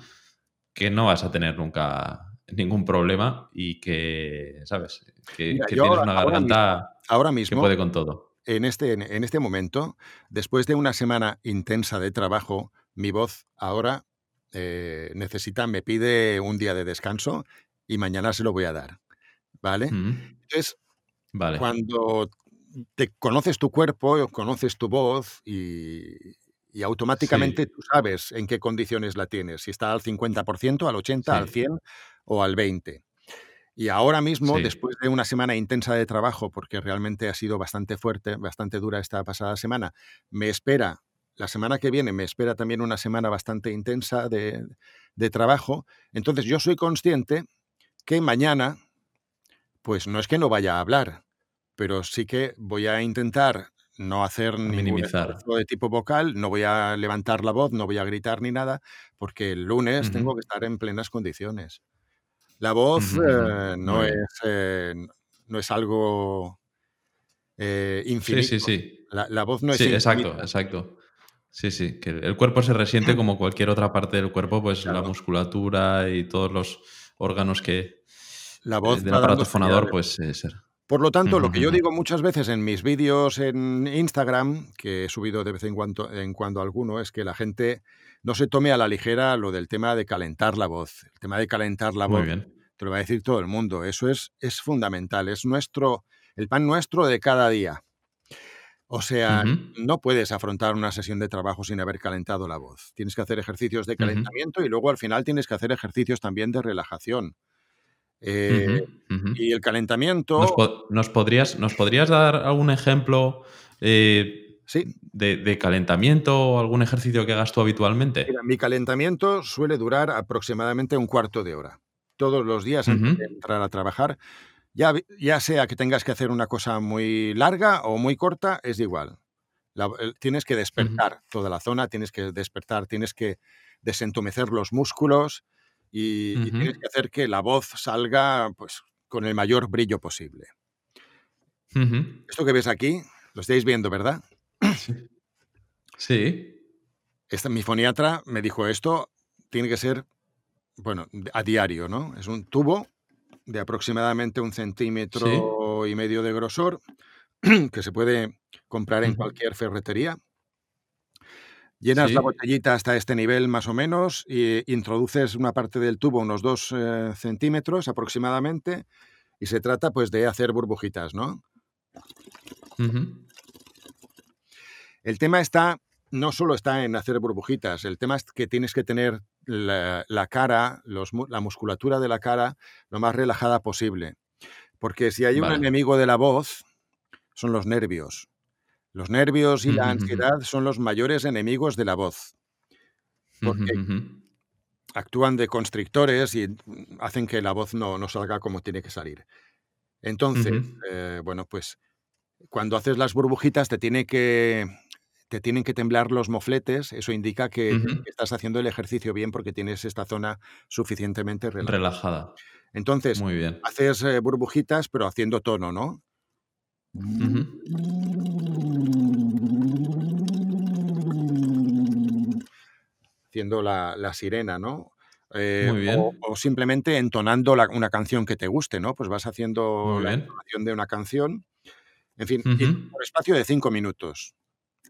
que no vas a tener nunca ningún problema y que, ¿sabes? Que, tienes una garganta ahora mismo, que puede con todo. En este, en este momento, después de una semana intensa de trabajo, mi voz ahora eh, necesita, me pide un día de descanso y mañana se lo voy a dar. ¿Vale? Entonces, Vale. Cuando te conoces tu cuerpo, conoces tu voz y, automáticamente tú sabes en qué condiciones la tienes, si está al 50%, al 80%, al 100% o al 20%. Y ahora mismo, después de una semana intensa de trabajo, porque realmente ha sido bastante fuerte, bastante dura esta pasada semana, me espera, la semana que viene me espera también una semana bastante intensa de, de trabajo. Entonces yo soy consciente que mañana pues no es que no vaya a hablar, pero sí que voy a intentar no hacer ningún esfuerzo de tipo vocal, no voy a levantar la voz, no voy a gritar ni nada, porque el lunes tengo que estar en plenas condiciones. La voz eh, no, es, eh, no es algo eh, infinito. Sí, sí, sí. La, voz no es Sí, exacto, exacto. Sí, sí, que el cuerpo se resiente (clears throat) como cualquier otra parte del cuerpo, pues la musculatura y todos los órganos que, la voz del aparato fonador, pues eh, ser. Por lo tanto, lo que yo digo muchas veces en mis vídeos en Instagram, que he subido de vez en cuando, en cuando alguno, es que la gente no se tome a la ligera lo del tema de calentar la voz. El tema de calentar la voz, te lo va a decir todo el mundo. Eso es, es fundamental. Es nuestro, el pan nuestro de cada día. O sea, no puedes afrontar una sesión de trabajo sin haber calentado la voz. Tienes que hacer ejercicios de calentamiento y luego al final tienes que hacer ejercicios también de relajación. Eh, y el calentamiento... ¿Nos, podrías, ¿Nos podrías dar algún ejemplo eh, de, calentamiento o algún ejercicio que hagas tú habitualmente? mi calentamiento suele durar aproximadamente un cuarto de hora. Todos los días antes de entrar a trabajar ya, ya sea que tengas que hacer una cosa muy larga o muy corta, es igual. tienes que despertar toda la zona, tienes que despertar, tienes que desentumecer los músculos y, tienes que hacer que la voz salga pues, con el mayor brillo posible. Esto que ves aquí, lo estáis viendo, ¿verdad? Sí. Esta, mi foniatra me dijo esto, tiene que ser, bueno, a diario, ¿no? Es un tubo de aproximadamente un centímetro y medio de grosor (clears throat) que se puede comprar en cualquier ferretería. Llenas la botellita hasta este nivel más o menos y introduces una parte del tubo, unos dos eh, centímetros aproximadamente, y se trata pues de hacer burbujitas, ¿no? El tema está, no solo está en hacer burbujitas, el tema es que tienes que tener la, cara, la musculatura de la cara lo más relajada posible. Porque si hay un enemigo de la voz, son los nervios. Los nervios y la ansiedad son los mayores enemigos de la voz. Porque actúan de constrictores y hacen que la voz no, salga como tiene que salir. Entonces, eh, bueno, pues cuando haces las burbujitas te tiene que te tienen que temblar los mofletes, eso indica que, estás haciendo el ejercicio bien porque tienes esta zona suficientemente relajada. Entonces, Muy bien. haces eh, burbujitas, pero haciendo tono, ¿no? Haciendo la, sirena, ¿no? Eh, Muy bien. O, simplemente entonando una canción que te guste, ¿no? Pues vas haciendo la entonación de una canción. En fin, por espacio de cinco minutos.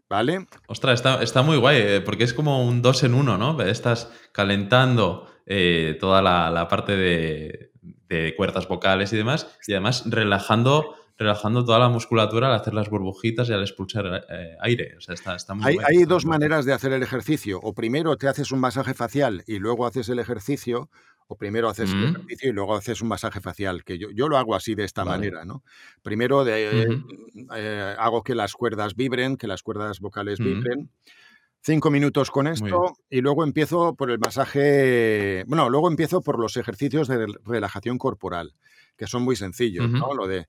¿Vale? Ostras, está, muy guay, eh, porque es como un dos en uno, ¿no? Estás calentando eh, toda la, parte de, cuerdas vocales y demás, y además relajando, relajando toda la musculatura al hacer las burbujitas y al expulsar eh, aire. O sea, está, muy hay, hay dos maneras de hacer el ejercicio. O primero te haces un masaje facial y luego haces el ejercicio, o primero haces el ejercicio y luego haces un masaje facial, que yo, yo lo hago así de esta manera, ¿no? Primero de, eh, hago que las cuerdas vibren, que las cuerdas vocales vibren. Cinco minutos con esto y luego empiezo por el masaje, bueno, luego empiezo por los ejercicios de relajación corporal, que son muy sencillos, ¿no? Lo de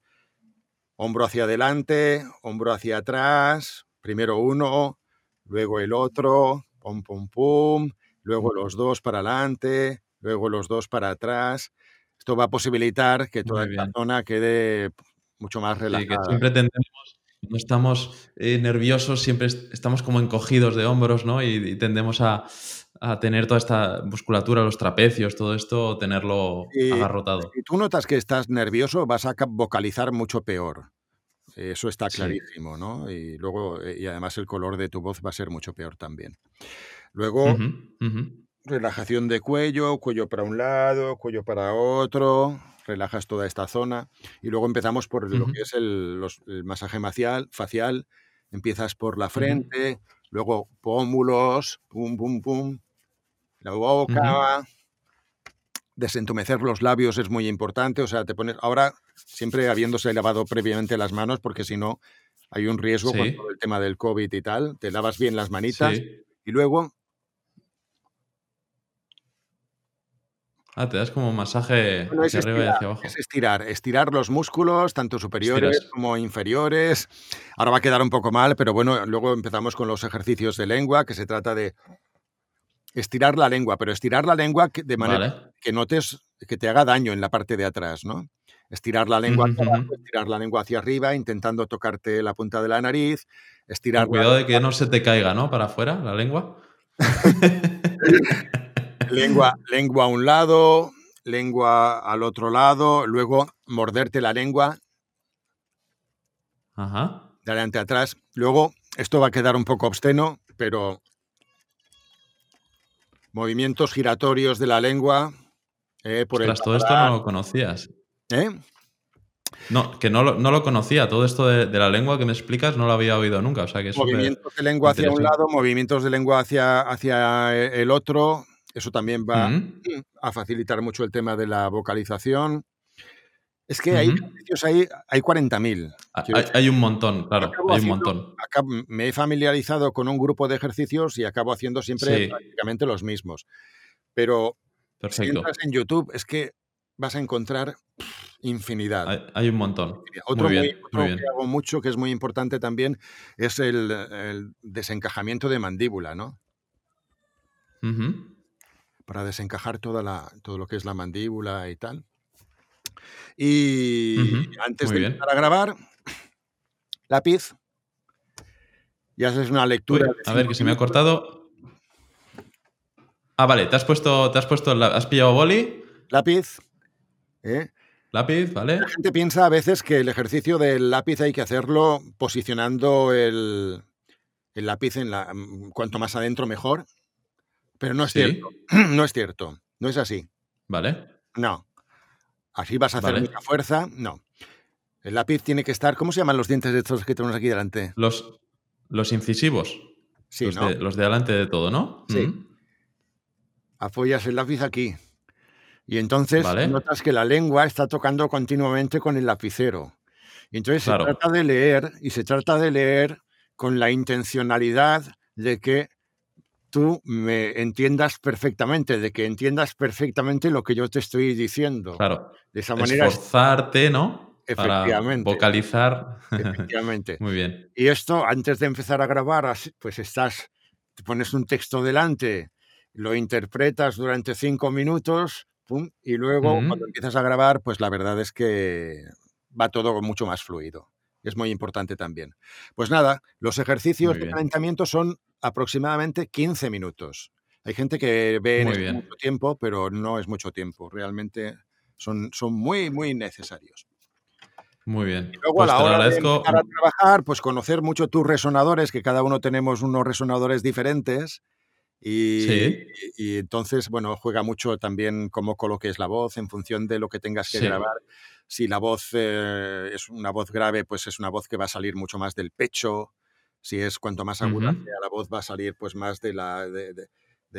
hombro hacia adelante, hombro hacia atrás, primero uno, luego el otro, pum, pum, pum, luego los dos para adelante, luego los dos para atrás. Esto va a posibilitar que toda la zona quede mucho más relajada. siempre tendemos, no estamos eh, nerviosos, siempre estamos como encogidos de hombros, ¿no? Y, tendemos a, tener toda esta musculatura, los trapecios, todo esto, tenerlo agarrotado. Si tú notas que estás nervioso, vas a vocalizar mucho peor. Eso está clarísimo, ¿no? Y luego, eh, y además el color de tu voz va a ser mucho peor también. Luego, relajación de cuello, cuello para un lado, cuello para otro, relajas toda esta zona y luego empezamos por lo que es el, masaje facial, facial, empiezas por la frente, luego pómulos, pum, pum, pum, la boca, desentumecer los labios es muy importante, o sea, te pones, ahora siempre habiéndose lavado previamente las manos porque si no hay un riesgo con todo el tema del COVID y tal, te lavas bien las manitas y luego Ah, te das como un masaje hacia arriba y hacia abajo. Es estirar, estirar los músculos, tanto superiores como inferiores. Ahora va a quedar un poco mal, pero bueno, luego empezamos con los ejercicios de lengua, que se trata de estirar la lengua, pero estirar la lengua de manera que notes que te haga daño en la parte de atrás, ¿no? Estirar la lengua hacia abajo, estirar la lengua hacia arriba, intentando tocarte la punta de la nariz, estirar. cuidado de que no se te caiga, ¿no? Para afuera la lengua. (laughs) lengua, lengua a un lado, lengua al otro lado, luego morderte la lengua. Ajá. De adelante atrás. Luego, esto va a quedar un poco obsceno, pero movimientos giratorios de la lengua. Eh, por el todo esto no lo conocías. ¿Eh? No, que no lo, no lo conocía. Todo esto de, la lengua que me explicas no lo había oído nunca. O sea, que movimientos de lengua hacia un lado, movimientos de lengua hacia, hacia el otro. Eso también va a facilitar mucho el tema de la vocalización. Es que hay ejercicios hay, hay 40.000. Hay, un montón, claro, hay un montón. me he familiarizado con un grupo de ejercicios y acabo haciendo siempre prácticamente los mismos. Pero si entras en YouTube, es que vas a encontrar infinidad. Hay, un montón. Otro, muy bien, que hago mucho, que es muy importante también, es el, desencajamiento de mandíbula, ¿no? Para desencajar toda la, todo lo que es la mandíbula y tal. Y antes de empezar a grabar, lápiz, y haces una lectura. a ver, que se me ha cortado. Ah, vale, te has puesto, te has puesto, has pillado boli. Lápiz. ¿eh? Lápiz, ¿vale? La gente piensa a veces que el ejercicio del lápiz hay que hacerlo posicionando el, lápiz en la. Cuanto más adentro, mejor. Pero no es cierto. (clears throat) No es cierto. No es así. Vale. No. Así vas a hacer mucha fuerza. No. El lápiz tiene que estar. ¿Cómo se llaman los dientes de estos que tenemos aquí delante? Los, los incisivos. Sí, los, ¿no? de, los de delante de todo, ¿no? Sí. Apoyas el lápiz aquí. Y entonces notas que la lengua está tocando continuamente con el lapicero. Y entonces se trata de leer y se trata de leer con la intencionalidad de que tú me entiendas perfectamente, de que entiendas perfectamente lo que yo te estoy diciendo. Claro. De esa manera. Esforzarte, ¿no? Efectivamente. Para vocalizar. (laughs) Efectivamente. Muy bien. Y esto, antes de empezar a grabar, pues estás, te pones un texto delante, lo interpretas durante cinco minutos, pum, y luego cuando empiezas a grabar, pues la verdad es que va todo mucho más fluido. Es muy importante también. Pues nada, los ejercicios de calentamiento son aproximadamente 15 minutos. Hay gente que ve en mucho tiempo, pero no es mucho tiempo. Realmente son, son muy, muy necesarios. Muy bien. Y luego a pues la hora de empezar a trabajar, pues conocer mucho tus resonadores, que cada uno tenemos unos resonadores diferentes. Y, y, entonces, bueno, juega mucho también cómo coloques la voz en función de lo que tengas que grabar. Si la voz eh, es una voz grave, pues es una voz que va a salir mucho más del pecho. Si es cuanto más aguda sea la voz, va a salir pues más de la, de, de,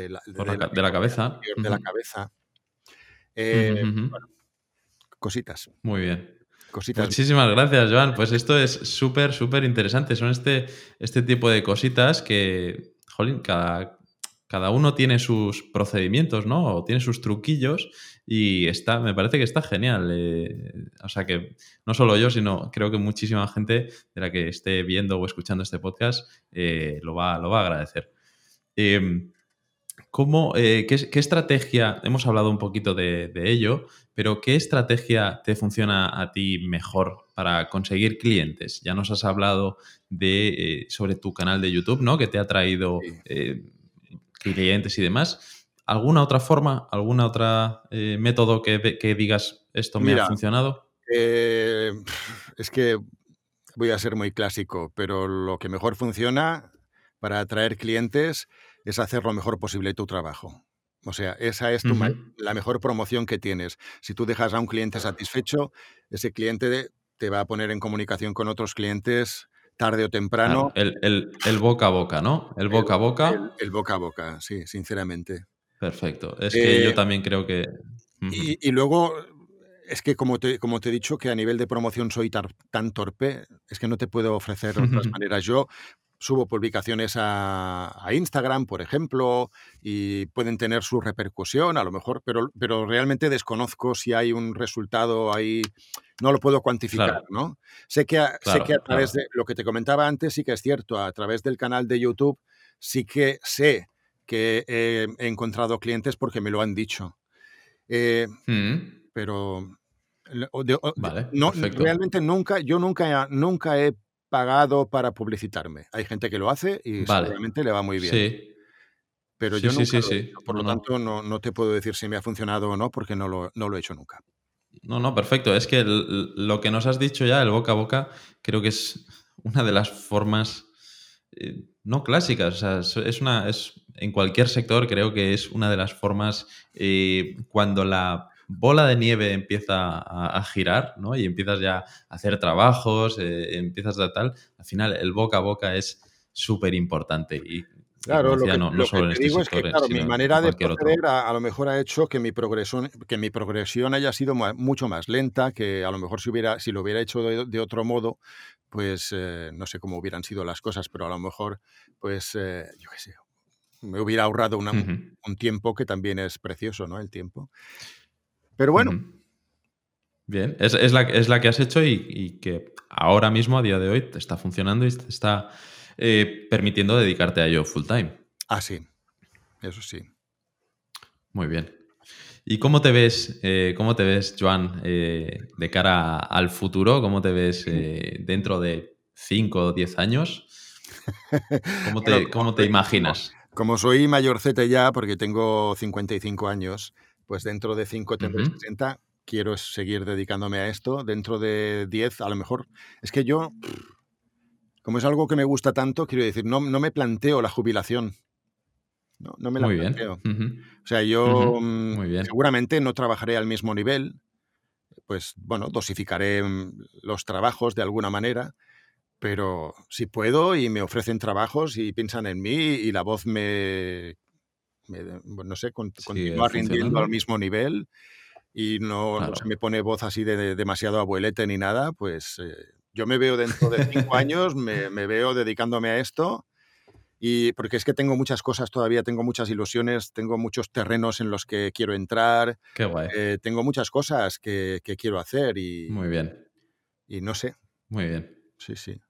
la, de la, cabeza. De la cabeza. Eh, cositas. Muy bien. Cositas. Muchísimas gracias, Joan. Pues esto es súper, súper interesante. Son este, este tipo de cositas que, jolín, cada, cada uno tiene sus procedimientos, ¿no? O tiene sus truquillos y está, me parece que está genial. Eh, o sea que no solo yo, sino creo que muchísima gente de la que esté viendo o escuchando este podcast eh, lo, va, lo va a agradecer. Em, ¿cómo, eh, qué, estrategia, hemos hablado un poquito de, ello, pero qué estrategia te funciona a ti mejor para conseguir clientes? Ya nos has hablado de, sobre tu canal de YouTube, ¿no? Que te ha traído clientes y demás. ¿Alguna otra forma, alguna otra eh, método que, digas esto me ha funcionado? Eh, (laughs) es que voy a ser muy clásico, pero lo que mejor funciona para atraer clientes es hacer lo mejor posible tu trabajo. O sea, esa es la mejor promoción que tienes. Si tú dejas a un cliente satisfecho, ese cliente te va a poner en comunicación con otros clientes tarde o temprano. el, boca a boca, ¿no? El boca a boca. El, boca a boca, sí, sinceramente. Perfecto. Es que yo eh, también creo que. y, luego, es que como te, como te he dicho, que a nivel de promoción soy tan torpe, es que no te puedo ofrecer otras (laughs) maneras. Yo subo publicaciones a, Instagram, por ejemplo, y pueden tener su repercusión, a lo mejor, pero, pero realmente desconozco si hay un resultado ahí, no lo puedo cuantificar, ¿no? Sé que, a, sé que a través de lo que te comentaba antes, sí que es cierto, a través del canal de YouTube, sí que sé que he, encontrado clientes porque me lo han dicho. Eh, mm. Pero no, realmente nunca, yo nunca, nunca he pagado para publicitarme. Hay gente que lo hace y seguramente le va muy bien. Sí. Pero yo nunca sí, Por lo tanto, no, no, te puedo decir si me ha funcionado o no, porque no lo, no lo he hecho nunca. No, no, perfecto. Es que lo que nos has dicho ya, el boca a boca, creo que es una de las formas eh, no clásicas. O sea, es una. Es, en cualquier sector, creo que es una de las formas eh, cuando la bola de nieve empieza a, girar, ¿no? Y empiezas ya a hacer trabajos, eh, empiezas a tal, al final el boca a boca es súper importante y Claro, lo que, no, este digo es que, claro, mi manera de proceder a, lo mejor ha hecho que mi progresión, que mi progresión haya sido mucho más lenta, que a lo mejor si, hubiera, si lo hubiera hecho de, otro modo, pues eh, no sé cómo hubieran sido las cosas, pero a lo mejor, pues, eh, yo qué sé, me hubiera ahorrado un tiempo que también es precioso, ¿no? El tiempo. Pero bueno. Bien, es, es, la, es, la, que has hecho y, y, que ahora mismo, a día de hoy, te está funcionando y te está eh, permitiendo dedicarte a ello full time. Ah, sí, eso sí. Muy bien. ¿Y cómo te ves, eh, cómo te ves Joan, eh, de cara al futuro? ¿Cómo te ves dentro de 5 o 10 años? ¿Cómo (laughs) te, ¿cómo te imaginas? Como soy mayorcete ya, porque tengo 55 años, pues dentro de 5 tendré 60, quiero seguir dedicándome a esto. Dentro de 10, a lo mejor. Es que yo como es algo que me gusta tanto, quiero decir, no, no me planteo la jubilación. No, no me la Muy planteo. Bien. O sea, yo mm, seguramente no trabajaré al mismo nivel. Pues bueno, dosificaré mm, los trabajos de alguna manera, pero si puedo y me ofrecen trabajos y piensan en mí y la voz me, no sé, continúa rindiendo al mismo nivel y no, se me pone voz así de, demasiado abuelete ni nada, pues eh, yo me veo dentro de cinco años, me, veo dedicándome a esto. Y porque es que tengo muchas cosas todavía, tengo muchas ilusiones, tengo muchos terrenos en los que quiero entrar. Qué guay. Eh, tengo muchas cosas que, quiero hacer y. Muy bien. Y no sé. Muy bien. Sí, sí.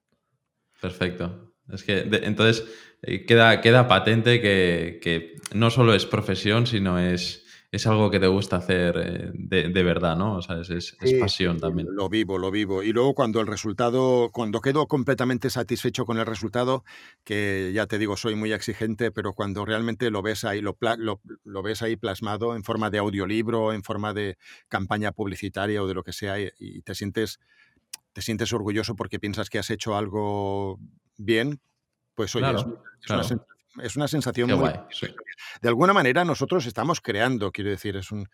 Perfecto. Es que entonces eh, queda, queda patente que, que, no solo es profesión, sino es, es algo que te gusta hacer eh, de, verdad, ¿no? O sea, es, pasión también. Lo vivo, lo vivo. Y luego cuando el resultado, cuando quedo completamente satisfecho con el resultado, que ya te digo, soy muy exigente, pero cuando realmente lo ves ahí, lo, lo, ves ahí plasmado en forma de audiolibro, en forma de campaña publicitaria o de lo que sea, y, te sientes te sientes orgulloso porque piensas que has hecho algo bien, pues oye, es, es una sensación muy... De alguna manera nosotros estamos creando, quiero decir, es un,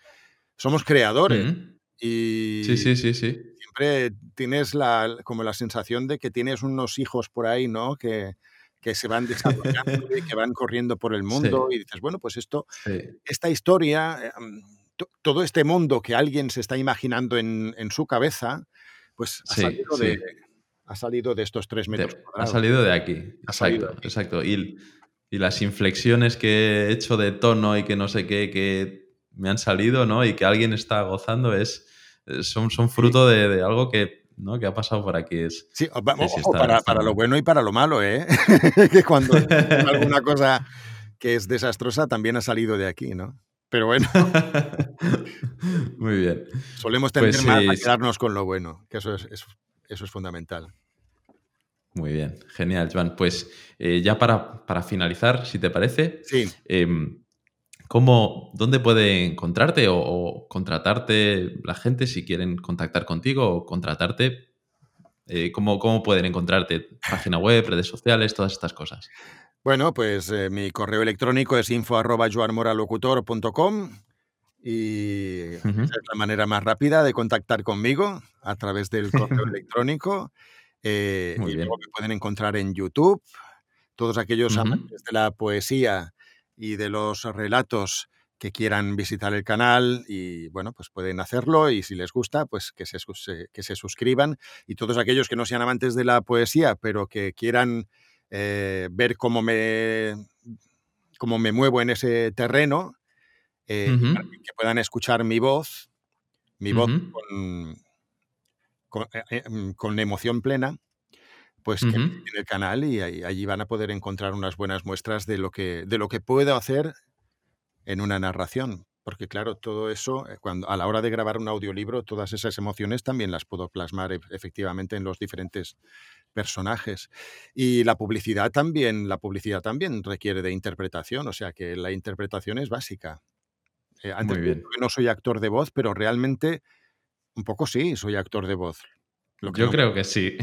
somos creadores. Y sí, sí, sí, sí. siempre tienes la, como la sensación de que tienes unos hijos por ahí, ¿no? Que, que se van desarrollando y que van corriendo por el (laughs) mundo y dices, bueno, pues esto, esta historia, em, todo este mundo que alguien se está imaginando en, en su cabeza, pues ha salido de, ha salido de estos tres metros. ha salido de aquí. Exacto, exacto. Y, y, las inflexiones que he hecho de tono y que no sé qué, que me han salido, ¿no? Y que alguien está gozando, es, son, son fruto de, algo que, ¿no? que ha pasado por aquí. Es, sí, para, para, lo bueno y para lo malo, ¿eh? (laughs) que cuando alguna cosa que es desastrosa también ha salido de aquí, ¿no? Pero bueno. (laughs) Muy bien. Solemos tener pues más a quedarnos con lo bueno, que eso es, eso es fundamental. Muy bien, genial, Joan. Pues eh, ya para, finalizar, si te parece, sí. Em, ¿cómo, ¿dónde puede encontrarte o, contratarte la gente si quieren contactar contigo o contratarte? Eh, ¿cómo, ¿Cómo pueden encontrarte? Página web, redes sociales, todas estas cosas. Bueno, pues eh, mi correo electrónico es info.joanmoralocutor.com y es la manera más rápida de contactar conmigo a través del correo (laughs) electrónico. Eh, y luego me pueden encontrar en YouTube. Todos aquellos amantes de la poesía y de los relatos que quieran visitar el canal y bueno, pues pueden hacerlo y si les gusta, pues que se, que se suscriban. Y todos aquellos que no sean amantes de la poesía, pero que quieran eh, ver cómo me, cómo me muevo en ese terreno, eh, que puedan escuchar mi voz, mi voz con, eh, eh, mm, con, emoción plena, pues en el canal y allí van a poder encontrar unas buenas muestras de lo que, de lo que puedo hacer en una narración. Porque claro, todo eso, cuando, a la hora de grabar un audiolibro, todas esas emociones también las puedo plasmar efectivamente en los diferentes personajes. Y la publicidad también, la publicidad también requiere de interpretación, o sea que la interpretación es básica. Eh, antes no soy actor de voz, pero realmente un poco sí, soy actor de voz. Yo creo que sí.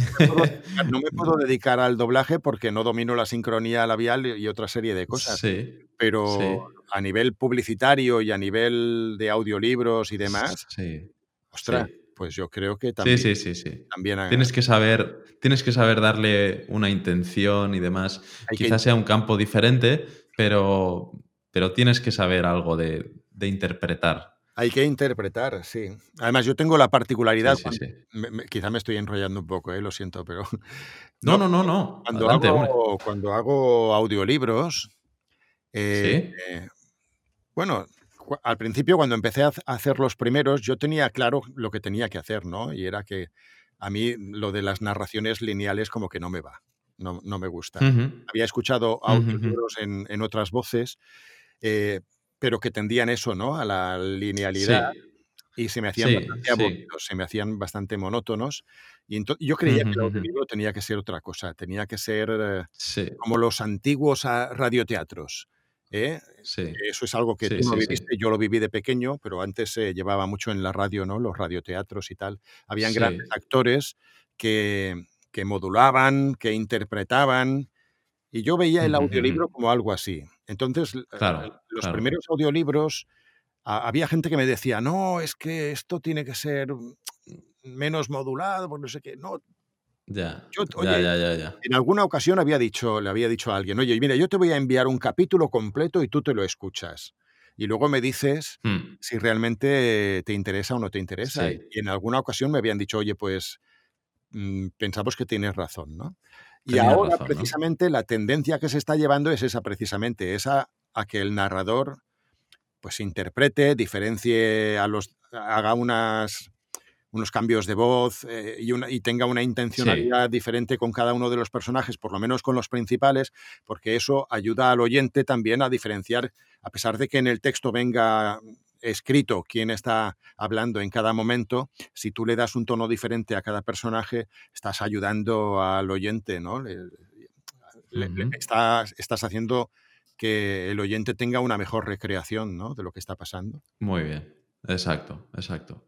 No me, puedo, (laughs) dedicar al doblaje porque no domino la sincronía labial y otra serie de cosas. Sí. Pero a nivel publicitario y a nivel de audiolibros y demás, sí. ostras, pues yo creo que también. Sí, sí, sí, sí. También tienes, que saber, tienes que saber darle una intención y demás. Quizás sea un campo diferente, pero, pero tienes que saber algo de, de interpretar. Hay que interpretar, sí. Además, yo tengo la particularidad, quizá me estoy enrollando un poco, eh, lo siento, pero... (laughs) No, no, no, no. Cuando, hago, cuando hago audiolibros, eh, bueno, al principio cuando empecé a hacer los primeros, yo tenía claro lo que tenía que hacer, ¿no? Y era que a mí lo de las narraciones lineales como que no me va, no, me gusta. Había escuchado audiolibros en, otras voces, eh, pero que tendían eso, ¿no? A la linealidad. Y se me hacían bastante se me hacían bastante monótonos. Y yo creía que el audiolibro tenía que ser otra cosa, tenía que ser eh, como los antiguos ah, radioteatros. ¿eh? Eso es algo que tú no viviste, yo lo viví de pequeño, pero antes se llevaba mucho en la radio, ¿no? Los radioteatros y tal. Habían grandes actores que, que modulaban, que interpretaban, y yo veía el audiolibro como algo así. Entonces, eh, los primeros audiolibros, había gente que me decía, no, es que esto tiene que ser menos modulado, porque no sé qué. No. Ya, ya, ya, ya, En alguna ocasión había dicho, le había dicho a alguien, oye, mira, yo te voy a enviar un capítulo completo y tú te lo escuchas. Y luego me dices hmm. si realmente te interesa o no te interesa. Y en alguna ocasión me habían dicho, oye, pues mm, pensamos que tienes razón, ¿no? Y ahora precisamente la tendencia que se está llevando es esa precisamente, esa a que el narrador pues interprete, diferencie a los, haga unas, unos cambios de voz eh, y, una, y, tenga una intencionalidad diferente con cada uno de los personajes, por lo menos con los principales, porque eso ayuda al oyente también a diferenciar, a pesar de que en el texto venga escrito quién está hablando en cada momento, si tú le das un tono diferente a cada personaje, estás ayudando al oyente, ¿no? estás, estás haciendo que el oyente tenga una mejor recreación ¿no? de lo que está pasando. Muy bien, exacto, exacto.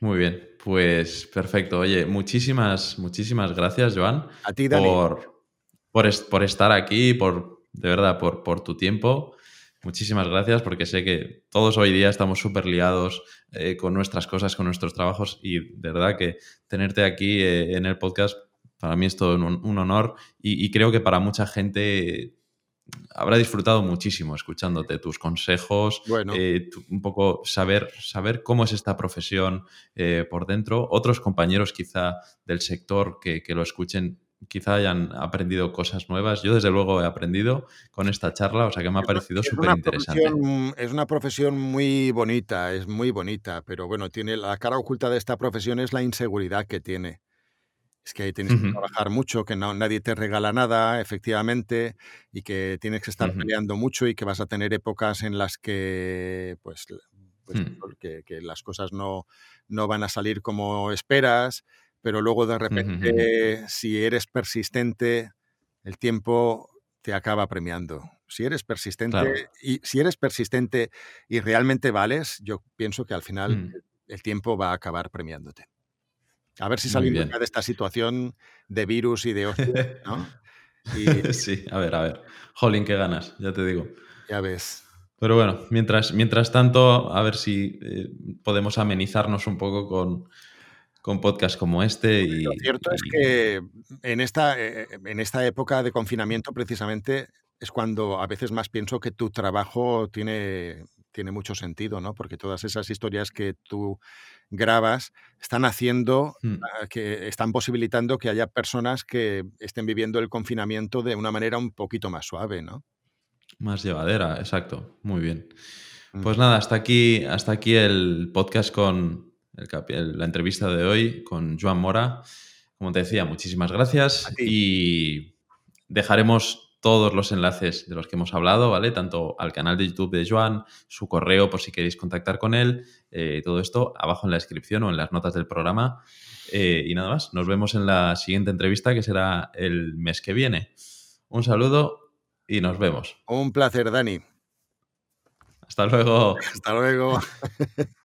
Muy bien, pues perfecto. Oye, muchísimas, muchísimas gracias, Joan. A ti, Dani. Por, por, por estar aquí, por, de verdad, por, por tu tiempo. Muchísimas gracias porque sé que todos hoy día estamos súper liados eh, con nuestras cosas, con nuestros trabajos y de verdad que tenerte aquí eh, en el podcast para mí es todo un, honor y, creo que para mucha gente habrá disfrutado muchísimo escuchándote tus consejos, eh, un poco saber, saber cómo es esta profesión por dentro. Otros compañeros quizá del sector que, que lo escuchen quizá hayan aprendido cosas nuevas. Yo, desde luego, he aprendido con esta charla, o sea que me ha parecido súper interesante. Es una profesión muy bonita, es muy bonita, pero bueno, tiene la cara oculta de esta profesión es la inseguridad que tiene. Es que tienes que trabajar mucho, que no, nadie te regala nada, efectivamente, y que tienes que estar peleando mucho y que vas a tener épocas en las que, pues, pues mm. que, que, las cosas no, no van a salir como esperas pero luego de repente, si eres persistente, el tiempo te acaba premiando. Si eres persistente y si eres persistente y realmente vales, yo pienso que al final mm. el tiempo va a acabar premiándote. A ver si salimos de esta situación de virus y de ocio, (laughs) ¿no? (laughs) sí, a ver, a ver. Jolín, qué ganas, ya te digo. Ya ves. Pero bueno, mientras, mientras tanto, a ver si eh, podemos amenizarnos un poco con, con podcasts como este. Y, Lo cierto es que en esta, eh, en esta época de confinamiento precisamente es cuando a veces más pienso que tu trabajo tiene, tiene mucho sentido, ¿no? Porque todas esas historias que tú grabas están haciendo, hmm. ah, que están posibilitando que haya personas que estén viviendo el confinamiento de una manera un poquito más suave, ¿no? Más llevadera, exacto. Muy bien. Pues nada, hasta aquí, hasta aquí el podcast con, la entrevista de hoy con Joan Mora. Como te decía, muchísimas gracias y dejaremos todos los enlaces de los que hemos hablado, ¿vale? Tanto al canal de YouTube de Joan, su correo por si queréis contactar con él, eh, todo esto abajo en la descripción o en las notas del programa. Eh, y nada más, nos vemos en la siguiente entrevista que será el mes que viene. Un saludo y nos vemos. Un placer, Dani. Hasta luego. (laughs) Hasta luego. (laughs)